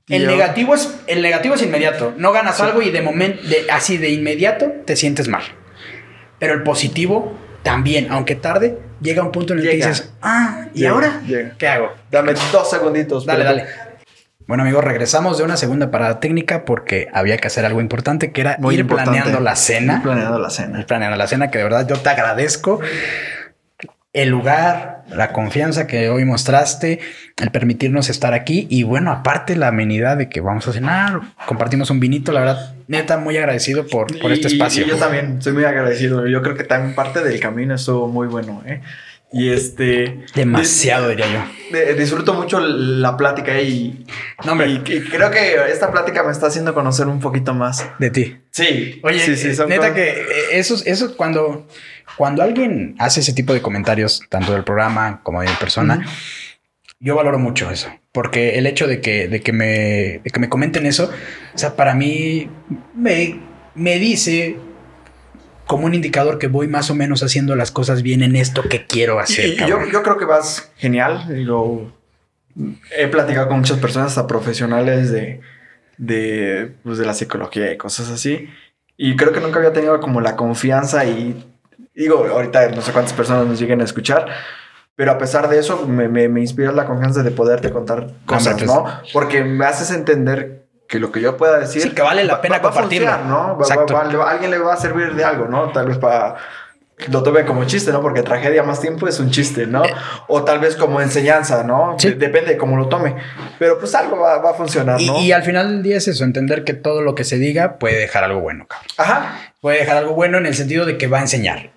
El negativo, es, el negativo es inmediato. No ganas algo y de momento, así de inmediato, te sientes mal. Pero el positivo también, aunque tarde, llega un punto en el que dices, ah, ¿y ahora? ¿Qué hago? Dame dos segunditos. Dale, dale. Bueno, amigos, regresamos de una segunda parada técnica porque había que hacer algo importante que era ir planeando la cena. Ir planeando la cena. Ir planeando la cena, que de verdad yo te agradezco el lugar, la confianza que hoy mostraste, el permitirnos estar aquí y bueno, aparte la amenidad de que vamos a cenar, compartimos un vinito, la verdad, neta, muy agradecido por, por este espacio. Y yo también soy muy agradecido, yo creo que también parte del camino estuvo muy bueno, ¿eh? Y este... Demasiado, diría yo. disfruto mucho la plática y, no, y, creo que esta plática me está haciendo conocer un poquito más. De ti. Sí. Oye, sí, sí, neta que eh, eso, eso cuando, cuando alguien hace ese tipo de comentarios, tanto del programa como de mi persona, yo valoro mucho eso. Porque el hecho de que, de que, me, de que me comenten eso, o sea, para mí me, me dice como un indicador que voy más o menos haciendo las cosas bien en esto que quiero hacer. yo, yo, creo que vas genial. Digo, he platicado con muchas personas, hasta profesionales de, de, pues, de la psicología y cosas así. Y creo que nunca había tenido como la confianza y digo, ahorita no sé cuántas personas nos lleguen a escuchar, pero a pesar de eso me, me, me inspira la confianza de poderte contar cosas, ¿no? Porque me haces entender que lo que yo pueda decir. Sí, que vale la pena compartirlo. ¿no? alguien le va a servir de algo, ¿no? Tal vez para. Lo tome como chiste, ¿no? Porque tragedia más tiempo es un chiste, ¿no? Eh. O tal vez como enseñanza, ¿no? depende de cómo lo tome. Pero pues algo va, a funcionar, ¿no? Y, al final del día es eso, entender que todo lo que se diga puede dejar algo bueno, cabrón. Ajá. Puede dejar algo bueno en el sentido de que va a enseñar.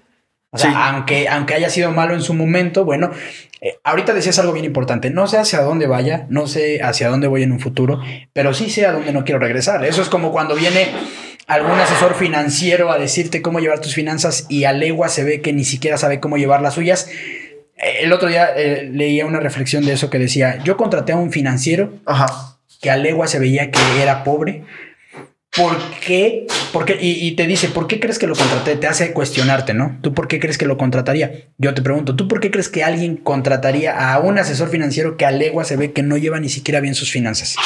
O sea, aunque, aunque haya sido malo en su momento, bueno, eh, ahorita decías algo bien importante. No sé hacia dónde vaya, no sé hacia dónde voy en un futuro, pero sí sé a dónde no quiero regresar. Eso es como cuando viene algún asesor financiero a decirte cómo llevar tus finanzas y a legua se ve que ni siquiera sabe cómo llevar las suyas. Eh, el otro día eh, leía una reflexión de eso que decía, yo contraté a un financiero que a legua se veía que era pobre, ¿por qué? Porque, y, te dice, ¿por qué crees que lo contraté? Te hace cuestionarte, ¿no? ¿Tú por qué crees que lo contrataría? Yo te pregunto, ¿tú por qué crees que alguien contrataría a un asesor financiero que a legua se ve que no lleva ni siquiera bien sus finanzas?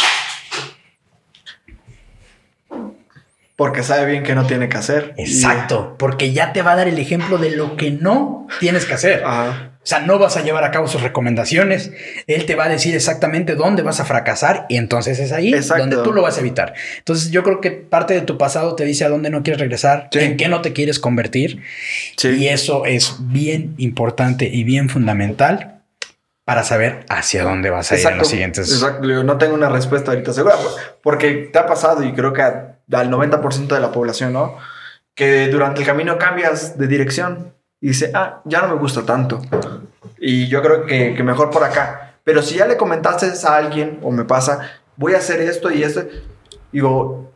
Porque sabe bien que no tiene que hacer. Exacto, porque ya te va a dar el ejemplo de lo que no tienes que hacer. Ajá. O sea, no vas a llevar a cabo sus recomendaciones. Él te va a decir exactamente dónde vas a fracasar y entonces es ahí donde tú lo vas a evitar. Entonces yo creo que parte de tu pasado te dice a dónde no quieres regresar, en qué no te quieres convertir. Y eso es bien importante y bien fundamental para saber hacia dónde vas a ir en los siguientes. Exacto. No tengo una respuesta ahorita segura porque te ha pasado y creo que al 90% de la población, ¿no? Que durante el camino cambias de dirección y dice, ah, ya no me gusta tanto. Y yo creo que, que mejor por acá. Pero si ya le comentaste a alguien o me pasa, voy a hacer esto y esto, digo,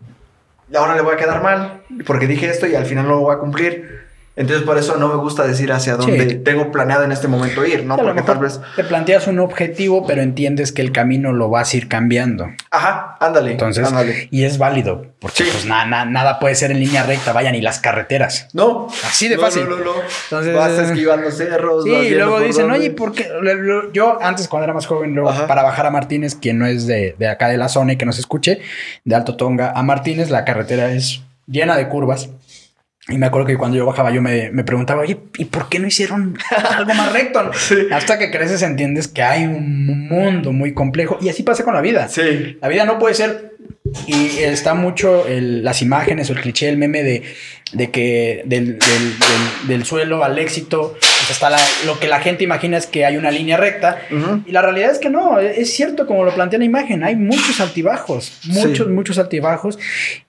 ahora le voy a quedar mal porque dije esto y al final no lo voy a cumplir. Entonces por eso no me gusta decir hacia dónde tengo planeado en este momento ir, ¿no? Porque tal vez... Te planteas un objetivo, pero entiendes que el camino lo vas a ir cambiando. Ajá, ándale. Entonces, y es válido, porque pues nada puede ser en línea recta, vaya, ni las carreteras. No. Así de fácil. No, no, no. Entonces, vas esquivando cerros. Sí, y luego dicen, oye, ¿por qué? Yo antes cuando era más joven, luego para bajar a Martínez, quien no es de, de acá de la zona y que nos escuche, de Alto Tonga a Martínez, la carretera es llena de curvas. Y me acuerdo que cuando yo bajaba yo me, me preguntaba, oye, ¿y por qué no hicieron algo más recto? Hasta que creces entiendes que hay un mundo muy complejo y así pasa con la vida. Sí. La vida no puede ser y está mucho las imágenes o el cliché, el meme de, de que del, del, suelo al éxito, pues hasta lo que la gente imagina es que hay una línea recta. Y la realidad es que no, es cierto como lo plantea la imagen, hay muchos altibajos, muchos, muchos altibajos.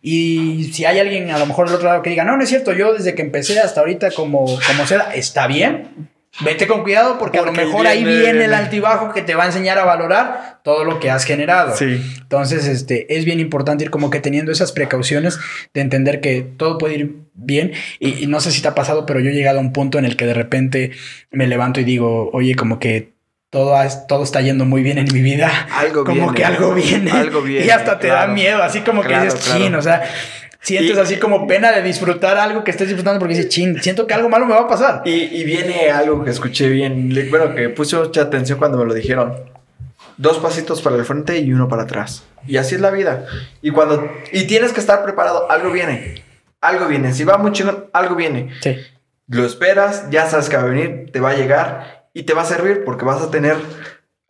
Y si hay alguien a lo mejor del otro lado que diga, no, no es cierto, yo desde que empecé hasta ahorita como, como sea, está bien Vete con cuidado porque, a lo mejor ahí viene el altibajo que te va a enseñar a valorar todo lo que has generado. Sí. Entonces, este, es bien importante ir como que teniendo esas precauciones de entender que todo puede ir bien. Y, no sé si te ha pasado, pero yo he llegado a un punto en el que de repente me levanto y digo, oye, como que todo, todo está yendo muy bien en mi vida. Algo como que algo viene. Algo viene. Y hasta te da miedo, así como que dices, chin, o sea, sientes así como pena de disfrutar algo que estés disfrutando porque dices, ching, siento que algo malo me va a pasar. Y, viene algo que escuché bien, bueno, que puse mucha atención cuando me lo dijeron. dos pasitos para el frente y uno para atrás. Y así es la vida. Y cuando y tienes que estar preparado, algo viene. Algo viene. Si va muy chingón, algo viene. Sí. Lo esperas, ya sabes que va a venir, te va a llegar y te va a servir porque vas a tener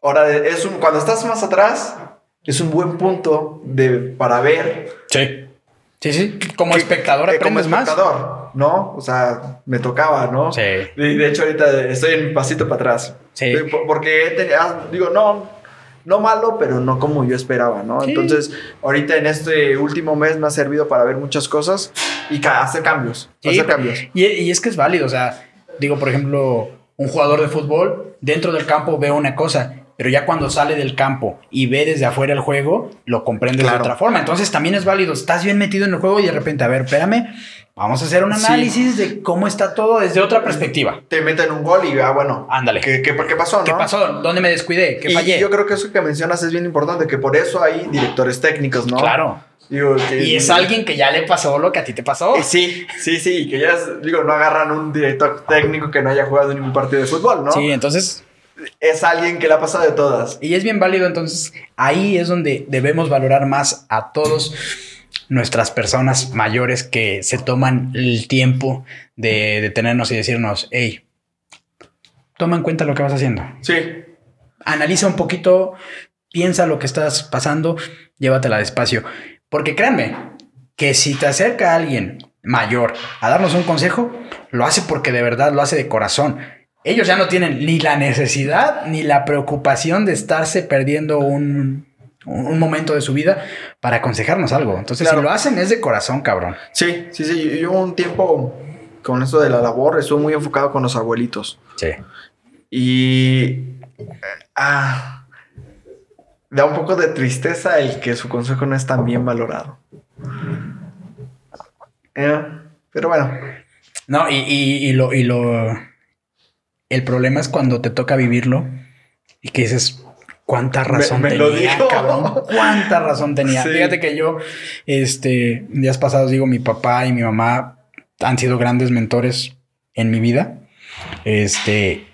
ahora es un, cuando estás más atrás es un buen punto de para ver Sí. Sí, sí. Como que- espectador que como aprendes más. espectador, ¿no? O sea, me tocaba, ¿no? Sí. Y de hecho ahorita estoy en mi pasito para atrás. Sí. Por- Porque tenido- ah, digo, no, no malo, pero no como yo esperaba, ¿no? Sí. Entonces, ahorita en este último mes me ha servido para ver muchas cosas y ca- hacer cambios. Sí, hacer cambios. Y, y es que es válido, o sea, digo, por ejemplo, un jugador de fútbol dentro del campo ve una cosa, pero ya cuando sale del campo y ve desde afuera el juego, lo comprende de Claro. otra forma. Entonces también es válido, estás bien metido en el juego y de repente, a ver, espérame, vamos a hacer un Sí. análisis de cómo está todo desde otra perspectiva. Te meten un gol y, ah, bueno, Ándale. ¿qué, qué, qué pasó, no? ¿Qué pasó? ¿Dónde me descuidé? ¿Qué Y fallé? yo creo que eso que mencionas es bien importante, que por eso hay directores técnicos, ¿no? Claro. Digo, que- Y es alguien que ya le pasó lo que a ti te pasó. Eh, Sí, sí, sí, que ya, es- digo, no agarran un director técnico que no haya jugado ningún partido de fútbol, ¿no? Sí, entonces Es alguien que le ha pasado de todas. Y es bien válido, entonces ahí es donde debemos valorar más a todos nuestras personas mayores que se toman el tiempo de detenernos y decirnos, hey, toma en cuenta lo que vas haciendo. Sí, Analiza un poquito, piensa lo que estás pasando, llévatela despacio. Porque créanme, que si te acerca alguien mayor a darnos un consejo, lo hace porque de verdad lo hace de corazón. Ellos ya no tienen ni la necesidad ni la preocupación de estarse perdiendo un, un momento de su vida para aconsejarnos algo. Entonces, Claro. si lo hacen es de corazón, cabrón. sí, sí, sí. Yo un tiempo con esto de la labor estuve muy enfocado con los abuelitos. Sí. Y... Ah, da un poco de tristeza el que su consejo no es tan bien valorado. Eh, pero bueno, No, y, y- y lo, y lo. El problema es cuando te toca vivirlo y que dices, ¿cuánta razón me tenía, lo dijo. cabrón? ¿Cuánta razón tenía? Sí. Fíjate que yo, este, días pasados digo, mi papá y mi mamá han sido grandes mentores en mi vida. Este,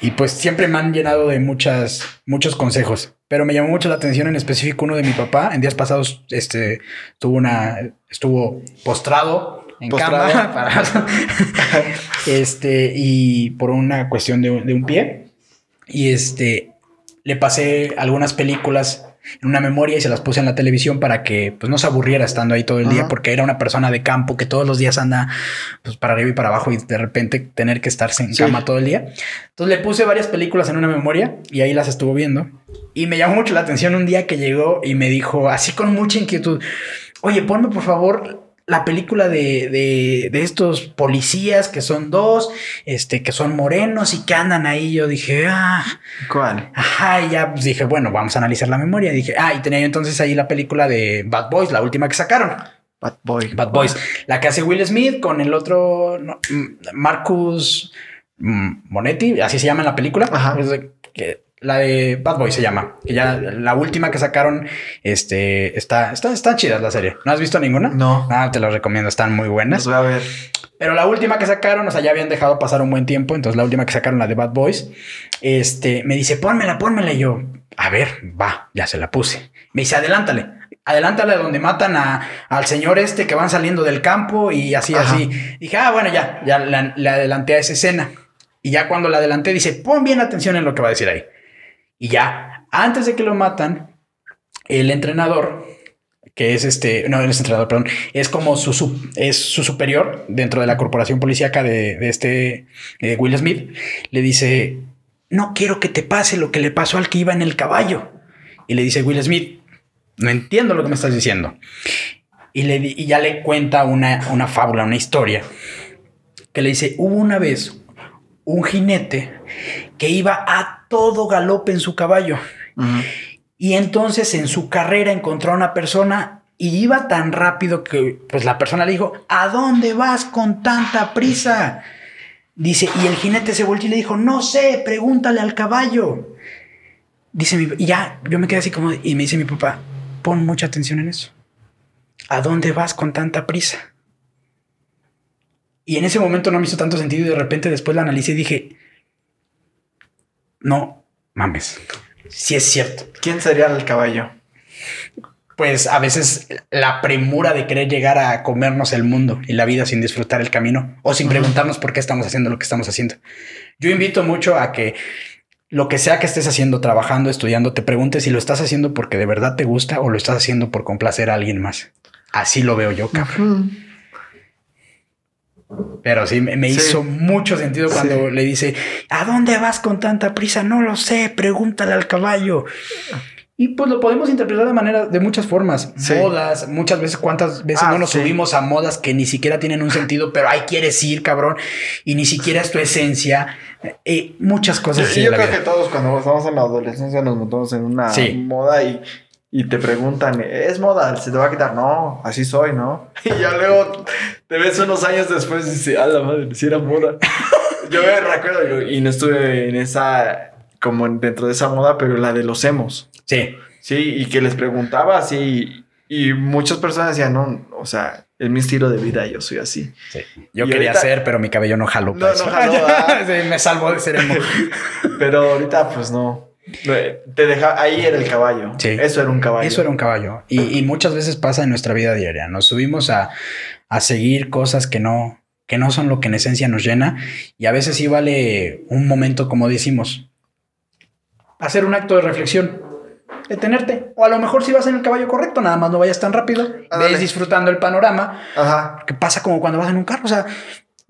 y pues siempre me han llenado de muchas, muchos consejos. Pero me llamó mucho la atención en específico uno de mi papá. En días pasados, este, tuvo una, estuvo postrado en Postrado. cama para- este, y por una cuestión de, un- de un pie. Y este, le pasé algunas películas en una memoria y se las puse en la televisión para que pues no se aburriera estando ahí todo el día porque era una persona de campo que todos los días anda pues para arriba y para abajo y de repente tener que estarse en Sí. cama todo el día. Entonces le puse varias películas en una memoria y ahí las estuvo viendo. Y me llamó mucho la atención un día que llegó y me dijo así con mucha inquietud, oye, ponme por favor la película de, de, de estos policías que son dos, este, que son morenos y que andan ahí. Yo dije, ah, ¿cuál? Ajá, y ya pues, dije, bueno, vamos a analizar la memoria. dije, ah, y tenía yo entonces ahí la película de Bad Boys, la última que sacaron. Bad Boy. Bad Boys. La que hace Will Smith con el otro, no, mm, Marcus mm, Monetti, así se llama en la película. Ajá. Es de- que- la de Bad Boys se llama. Que ya la última que sacaron, este, está, está, está chida la serie. ¿No has visto ninguna? No. Ah, te lo recomiendo, están muy buenas. Las voy a ver. Pero la última que sacaron, o sea, ya habían dejado pasar un buen tiempo. Entonces, la última que sacaron, la de Bad Boys, este, me dice, pónmela, pónmela. Y yo, a ver, va, ya se la puse. Me dice, adelántale. Adelántale donde matan a, al señor este que van saliendo del campo y así, Ajá. así. Dije, ah, bueno, ya, ya le adelanté a esa escena. Y ya cuando la adelanté, dice, pon bien atención en lo que va a decir ahí. Y ya, antes de que lo matan, el entrenador, que es este, no, es entrenador, perdón, es como su, es su superior dentro de la corporación policíaca de, de este de Will Smith, le dice, no quiero que te pase lo que le pasó al que iba en el caballo. Y le dice Will Smith, no entiendo lo que me estás diciendo. Y, le, y ya le cuenta una, una fábula, una historia, que le dice, hubo una vez un jinete que iba a todo galope en su caballo. Y entonces en su carrera encontró a una persona y iba tan rápido que pues la persona le dijo, ¿a dónde vas con tanta prisa? Dice, y el jinete se volvió y le dijo, no sé, pregúntale al caballo. Dice mi, y ya, yo me quedé así como, y me dice mi papá, pon mucha atención en eso. ¿A dónde vas con tanta prisa? Y en ese momento no me hizo tanto sentido y de repente después la analicé y dije, no mames. sí es cierto. ¿Quién sería el caballo? Pues a veces la premura de querer llegar a comernos el mundo y la vida sin disfrutar el camino o sin preguntarnos por qué estamos haciendo lo que estamos haciendo. Yo invito mucho a que lo que sea que estés haciendo, trabajando, estudiando, te preguntes si lo estás haciendo porque de verdad te gusta o lo estás haciendo por complacer a alguien más. Así lo veo yo, cabrón. Pero sí, me, me Sí. hizo mucho sentido cuando Sí. le dice, ¿a dónde vas con tanta prisa? No lo sé, pregúntale al caballo. Y pues lo podemos interpretar de manera, de muchas formas. Sí. Modas, muchas veces, cuántas veces Ah, no nos sí. subimos a modas que ni siquiera tienen un sentido, pero ahí quieres ir, cabrón, y ni siquiera es tu esencia. Eh, muchas cosas Sí, yo creo vida. que todos cuando estamos en la adolescencia nos montamos en una moda y, y te preguntan, ¿es moda? ¿Se te va a quitar? No, así soy, ¿no? Y ya luego te ves unos años después y dices, a la madre, si era moda. yo me recuerdo y no estuve en esa, como dentro de esa moda, pero la de los emos. Sí, Sí, y que les preguntaba así y muchas personas decían, no, o sea, es mi estilo de vida, yo soy así. sí. Yo Y quería ahorita- hacer, pero mi cabello no jaló. No, no jaló, ah. Sí, me salvó de ser emo. Pero ahorita pues no. Te deja, ahí era el caballo. Sí. Eso era un caballo. Eso era un caballo. Y, y muchas veces pasa en nuestra vida diaria. Nos subimos a, a seguir cosas que no, que no son lo que en esencia nos llena. Y a veces sí vale un momento, como decimos, hacer un acto de reflexión. Detenerte. O a lo mejor si vas en el caballo correcto, nada más no vayas tan rápido. Ándale. Ves disfrutando el panorama. Ajá. Que pasa como cuando vas en un carro. O sea,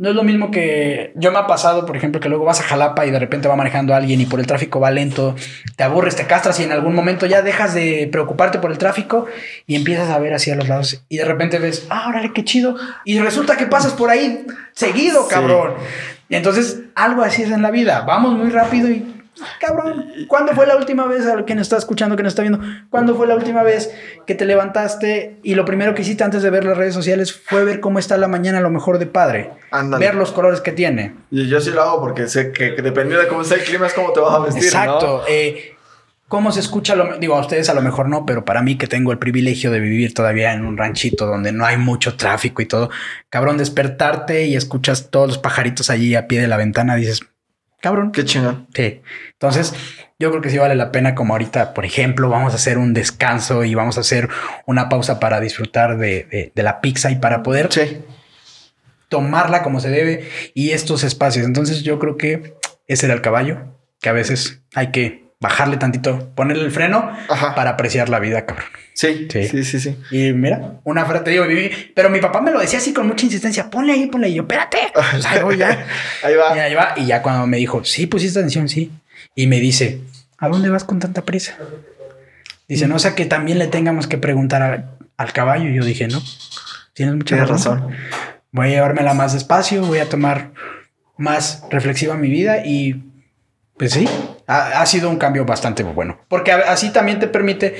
no es lo mismo que yo me ha pasado, por ejemplo, que luego vas a Jalapa y de repente va manejando alguien y por el tráfico va lento, te aburres, te castras y en algún momento ya dejas de preocuparte por el tráfico y empiezas a ver hacia los lados y de repente ves, ah, órale, qué chido. Y resulta que pasas por ahí seguido, Sí. cabrón. Y entonces algo así es en la vida. Vamos muy rápido y Cabrón, ¿cuándo fue la última vez a quien está escuchando, que nos está viendo? ¿Cuándo fue la última vez que te levantaste y lo primero que hiciste antes de ver las redes sociales fue ver cómo está la mañana a lo mejor de padre? Ver los colores que tiene. Y yo sí lo hago porque sé que, que dependiendo de cómo está el clima es cómo te vas a vestir, Exacto. eh, ¿Cómo se escucha? Lo, digo, a ustedes a lo mejor no, pero para mí que tengo el privilegio de vivir todavía en un ranchito donde no hay mucho tráfico y todo, cabrón, despertarte y escuchas todos los pajaritos allí a pie de la ventana, dices, cabrón. Qué chingón. Sí. Entonces, yo creo que sí vale la pena, como ahorita, por ejemplo, vamos a hacer un descanso y vamos a hacer una pausa para disfrutar de, de- de la pizza y para poder Sí. tomarla como se debe y estos espacios. Entonces, yo creo que ese era el caballo, que a veces hay que bajarle tantito, ponerle el freno Ajá. para apreciar la vida, cabrón. Sí, Sí. sí, sí, sí. Y mira, una frase, te digo, pero mi papá me lo decía así con mucha insistencia, ponle ahí, ponle ahí, yo, espérate. Pues ahí voy ya. Ahí va. Y ahí va. Y ya cuando me dijo, sí, pusiste atención, sí. Y me dice, ¿a dónde vas con tanta prisa? Dice, no sé que también le tengamos que preguntar al, al caballo. Y yo dije, no, tienes mucha Tienes razón. razón. Voy a llevármela más despacio, voy a tomar más reflexiva mi vida y pues sí, ha, ha sido un cambio bastante bueno. Porque así también te permite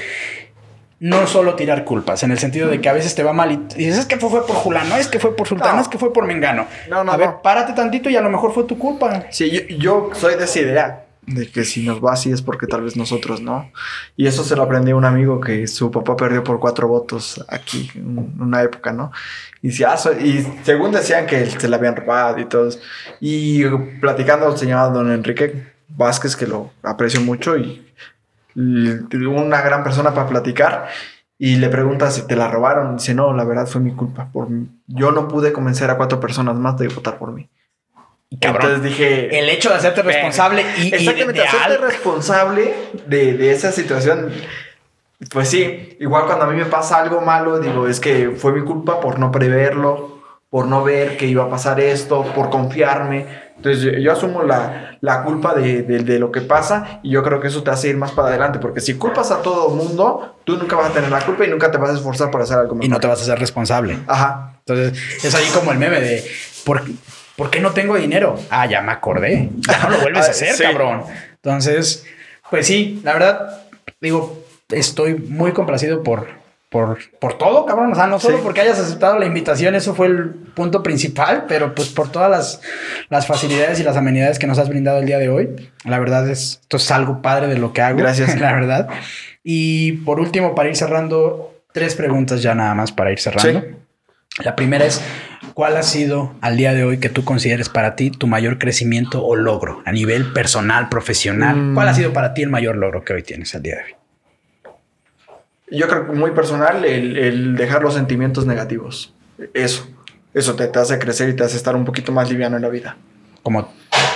no solo tirar culpas, en el sentido de que a veces te va mal y dices, es que fue, por Julano, es que fue por Sultano, No. es que fue por Mengano. No, no, a ver, párate tantito y a lo mejor fue tu culpa. Sí, yo, yo soy de esa idea de que si nos va así es porque tal vez nosotros no. Y eso se lo aprendí a un amigo que su papá perdió por cuatro votos aquí en una época, ¿no? Y, ah, so- y según decían que se le habían robado y todo. Y platicando se llama don Enrique Vázquez, que lo aprecio mucho y, una gran persona para platicar. Y le pregunta si te la robaron. Dice, no, la verdad fue mi culpa. Por mí. Yo no pude convencer a cuatro personas más de votar por mí. Cabrón, Entonces dije, el hecho de hacerte responsable y, y de, Exactamente, de hacerte responsable de, de esa situación. Pues sí, igual cuando a mí me pasa algo malo, digo, es que fue mi culpa por no preverlo, por no ver que iba a pasar esto, por confiarme. Entonces yo, asumo la, la culpa de, de- de lo que pasa y yo creo que eso te hace ir más para adelante, porque si culpas a todo mundo, tú nunca vas a tener la culpa y nunca te vas a esforzar por hacer algo mejor. y no te vas a hacer responsable. Ajá. Entonces, es ahí como el meme de ¿por, ¿por qué no tengo dinero? Ah, ya me acordé. Ya no lo vuelves a Ah, hacer, sí. cabrón. Entonces, pues sí, la verdad, digo, estoy muy complacido por, por, por todo, cabrón. O sea, no solo Sí. porque hayas aceptado la invitación, eso fue el punto principal, pero pues por todas las, las facilidades y las amenidades que nos has brindado el día de hoy. La verdad es, esto es algo padre de lo que hago. Gracias. la verdad. Y por último, para ir cerrando, tres preguntas ya nada más para ir cerrando. Sí. La primera es, ¿Cuál ha sido al día de hoy que tú consideres para ti tu mayor crecimiento o logro a nivel personal, profesional? Mm. ¿Cuál ha sido para ti el mayor logro que hoy tienes al día de hoy? Yo creo que muy personal el, el dejar los sentimientos negativos. Eso. Eso te, te hace crecer y te hace estar un poquito más liviano en la vida. Como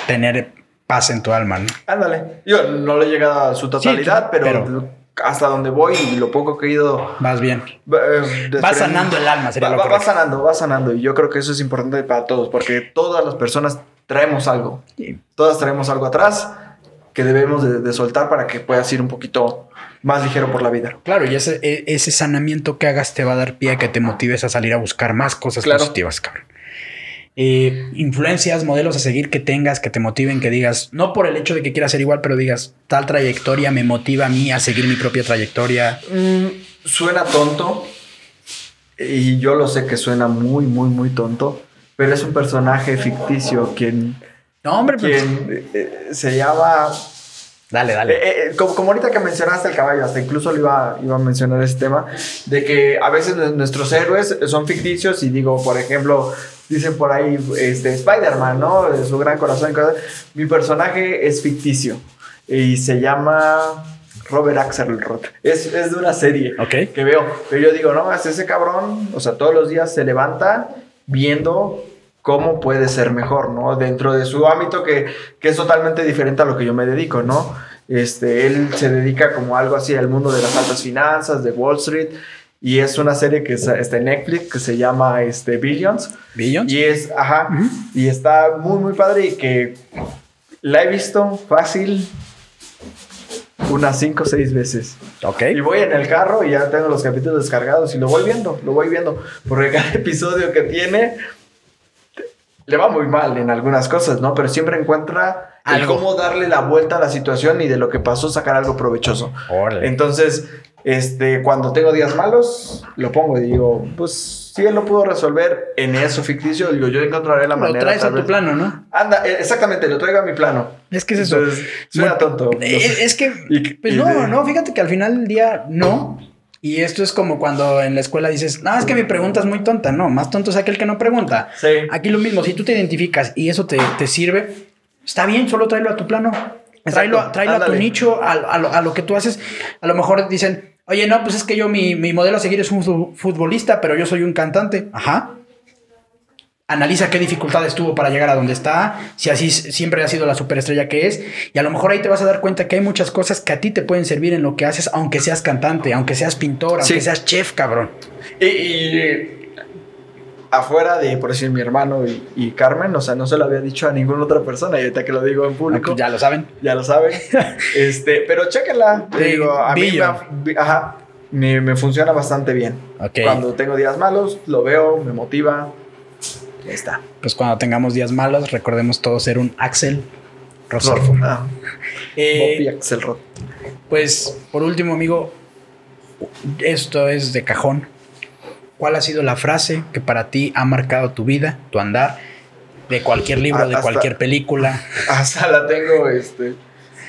tener paz en tu alma, ¿no? Ándale. Yo no lo he llegado a su totalidad, Sí, pero, pero- hasta donde voy y lo poco que he ido. Vas bien. eh, Vas sanando el alma, sería va, lo correcto. sanando, va sanando. Y yo creo que eso es importante para todos, porque todas las personas traemos algo. Sí. Todas traemos algo atrás que debemos de, de soltar para que puedas ir un poquito más ligero por la vida. Claro, y ese, e- ese sanamiento que hagas te va a dar pie a que te motives a salir a buscar más cosas Claro. positivas, cabrón. Eh, influencias, modelos a seguir que tengas, que te motiven, que digas, no por el hecho de que quieras ser igual, pero digas, tal trayectoria me motiva a mí a seguir mi propia trayectoria. Mm, suena tonto. Y yo lo sé que suena muy, muy, muy tonto. Pero es un personaje ficticio quien, No, hombre, pues, quien eh, se llama dale, dale. Eh, eh, como, como ahorita que mencionaste el caballo, hasta incluso lo iba, iba a mencionar ese tema, de que a veces nu- nuestros héroes son ficticios y digo, por ejemplo, dicen por ahí, este, Spider-Man, ¿no? Su gran corazón. Mi personaje es ficticio y se llama Robert Axelrod. Es, es de una serie Ok. que veo, pero yo digo, no, es ese cabrón, o sea, todos los días se levanta viendo cómo puede ser mejor, ¿no? Dentro de su ámbito que, que es totalmente diferente a lo que yo me dedico, ¿no? Este, él se dedica como algo así al mundo de las altas finanzas, de Wall Street, y es una serie que es- está en Netflix que se llama este, Billions. Billions. Y es, ajá, Ujú. y está muy, muy padre y que la he visto fácil unas 5 o 6 veces. Ok. Y voy en el carro y ya tengo los capítulos descargados y lo voy viendo, lo voy viendo. Porque cada episodio que tiene le va muy mal en algunas cosas, ¿no? Pero siempre encuentra el Algo. cómo darle la vuelta a la situación y de lo que pasó sacar algo provechoso. Órale. Entonces, este, cuando tengo días malos, lo pongo y digo, pues si él lo pudo resolver en eso ficticio, digo, yo encontraré la Lo manera. traes tal a tu vez. plano, ¿no? Anda, eh, exactamente, lo traigo a mi plano. Es que es eso. Entonces, suena Muy- tonto. Eh, Es, que, Y- pues y no, de- no, fíjate que al final del día no. Y esto es como cuando en la escuela dices, no, es que mi pregunta es muy tonta. No, más tonto es aquel que no pregunta. Sí. Aquí lo mismo, si tú te identificas y eso te, te sirve, está bien, solo tráelo a tu plano. Tráelo, tráelo a tu nicho, a, a lo, a lo que tú haces. A lo mejor dicen, oye, no, pues es que yo, mi, mi modelo a seguir es un fu- futbolista, pero yo soy un cantante. Ajá. Analiza qué dificultades tuvo para llegar a donde está, si así siempre ha sido la superestrella que es, y a lo mejor ahí te vas a dar cuenta que hay muchas cosas que a ti te pueden servir en lo que haces, aunque seas cantante, aunque seas pintor, aunque seas chef, cabrón. Y, y afuera de, por decir, mi hermano y, y Carmen, o sea, no se lo había dicho a ninguna otra persona, y ahorita que lo digo en público, Ah, pues ya lo saben. ya lo saben. este, pero chéquenla. Te digo, a mí me, ajá, me, me funciona bastante bien. Ok. Cuando tengo días malos, lo veo, me motiva. Ya está. Pues cuando tengamos días malos, recordemos todos ser un Axel Rosalfo. Ah, Eh, Bobby Axelrod. Pues, por último, amigo, esto es de cajón. ¿Cuál ha sido la frase que para ti ha marcado tu vida, tu andar, de cualquier libro, Ah, de hasta- cualquier película? Hasta la tengo este,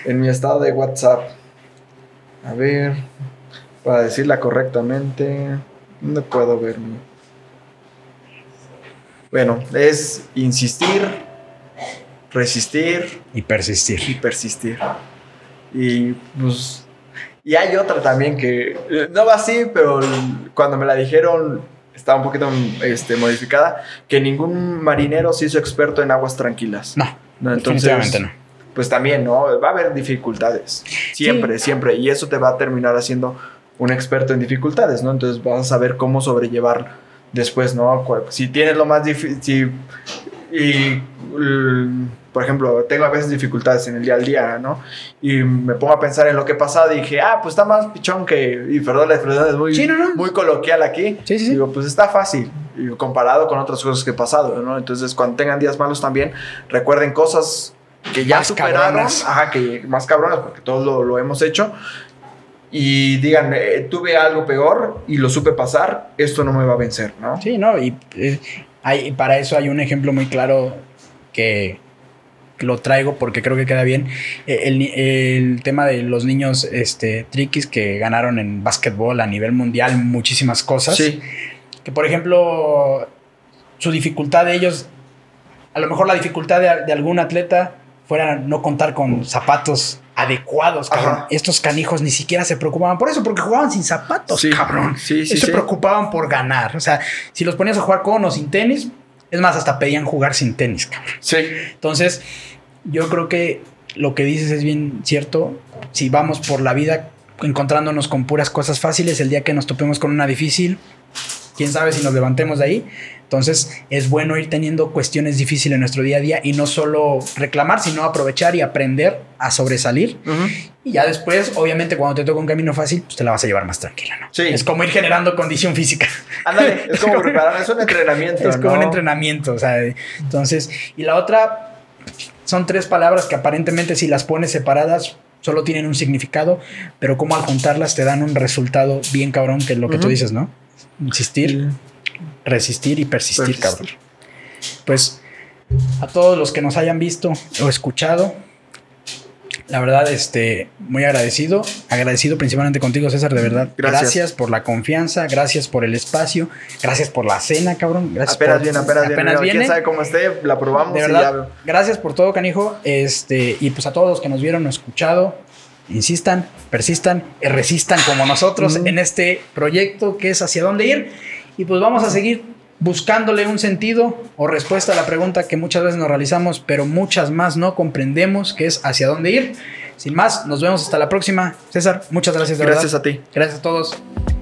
en mi estado de WhatsApp. A ver, para decirla correctamente, ¿dónde puedo ver mi? Bueno, es insistir, resistir Y persistir. y persistir. Y pues. Y hay otra también que eh, no va así, pero cuando me la dijeron estaba un poquito este, modificada. Que ningún marinero se hizo experto en aguas tranquilas. No, No, definitivamente no. Pues también, ¿no? Va a haber dificultades. Siempre, siempre. Y eso te va a terminar haciendo un experto en dificultades, ¿no? Entonces vas a saber cómo sobrellevar después, ¿no? Si tienes lo más difícil. y, l- por ejemplo, tengo a veces dificultades en el día al día, ¿no? Y me pongo a pensar en lo que he pasado y dije, ah, pues está más pichón que. Y perdón, la expresión es muy, Sí, no, no. muy coloquial aquí. Sí, sí, sí. Digo, pues está fácil. Y comparado con otras cosas que he pasado, ¿no? Entonces, cuando tengan días malos también, recuerden cosas que ya Más superaron, cabronas. ajá, que más cabronas, porque todos lo, lo hemos hecho. Y digan, eh, tuve algo peor y lo supe pasar, esto no me va a vencer, ¿no? Sí, no, y eh, hay, para eso hay un ejemplo muy claro que lo traigo porque creo que queda bien. Eh, El, el tema de los niños este, triquis que ganaron en básquetbol a nivel mundial muchísimas cosas. Sí, Que por ejemplo, su dificultad de ellos, a lo mejor la dificultad de, de algún atleta fuera no contar con zapatos adecuados, cabrón. Ajá. Estos canijos ni siquiera se preocupaban por eso, porque jugaban sin zapatos, Sí, cabrón. sí, sí, se preocupaban por ganar. O sea, si los ponías a jugar con o sin tenis, es más, hasta pedían jugar sin tenis, cabrón. Sí. Entonces, yo creo que lo que dices es bien cierto. Si vamos por la vida encontrándonos con puras cosas fáciles, el día que nos topemos con una difícil, quién sabe si nos levantemos de ahí. Entonces, es bueno ir teniendo cuestiones difíciles en nuestro día a día y no solo reclamar, sino aprovechar y aprender a sobresalir. Y ya después, obviamente, cuando te toca un camino fácil, pues te la vas a llevar más tranquila, ¿no? Sí. Es como ir generando condición física. Ándale, es como preparar, es un entrenamiento. Es como un entrenamiento, o sea, entonces, y la otra son tres palabras que aparentemente si las pones separadas solo tienen un significado, pero como al juntarlas te dan un resultado bien cabrón, que es lo que tú dices, ¿no? Insistir, resistir y persistir, Persistir. cabrón. Pues a todos los que nos hayan visto o escuchado, la verdad, este, muy agradecido, agradecido principalmente contigo, César, de verdad. Gracias. Gracias, por la confianza, gracias por el espacio, gracias por la cena, cabrón. Gracias Apenas por- viene, apenas, viene. Quién viene. sabe cómo esté, la probamos De y verdad, ya. gracias por todo, canijo. Este, y pues a todos los que nos vieron o escuchado, insistan, persistan y resistan como nosotros en este proyecto que es hacia dónde ir. Y pues vamos a seguir buscándole un sentido o respuesta a la pregunta que muchas veces nos realizamos, pero muchas más no comprendemos, que es hacia dónde ir. Sin más, nos vemos hasta la próxima. César, muchas gracias de Gracias verdad. a ti. Gracias a todos.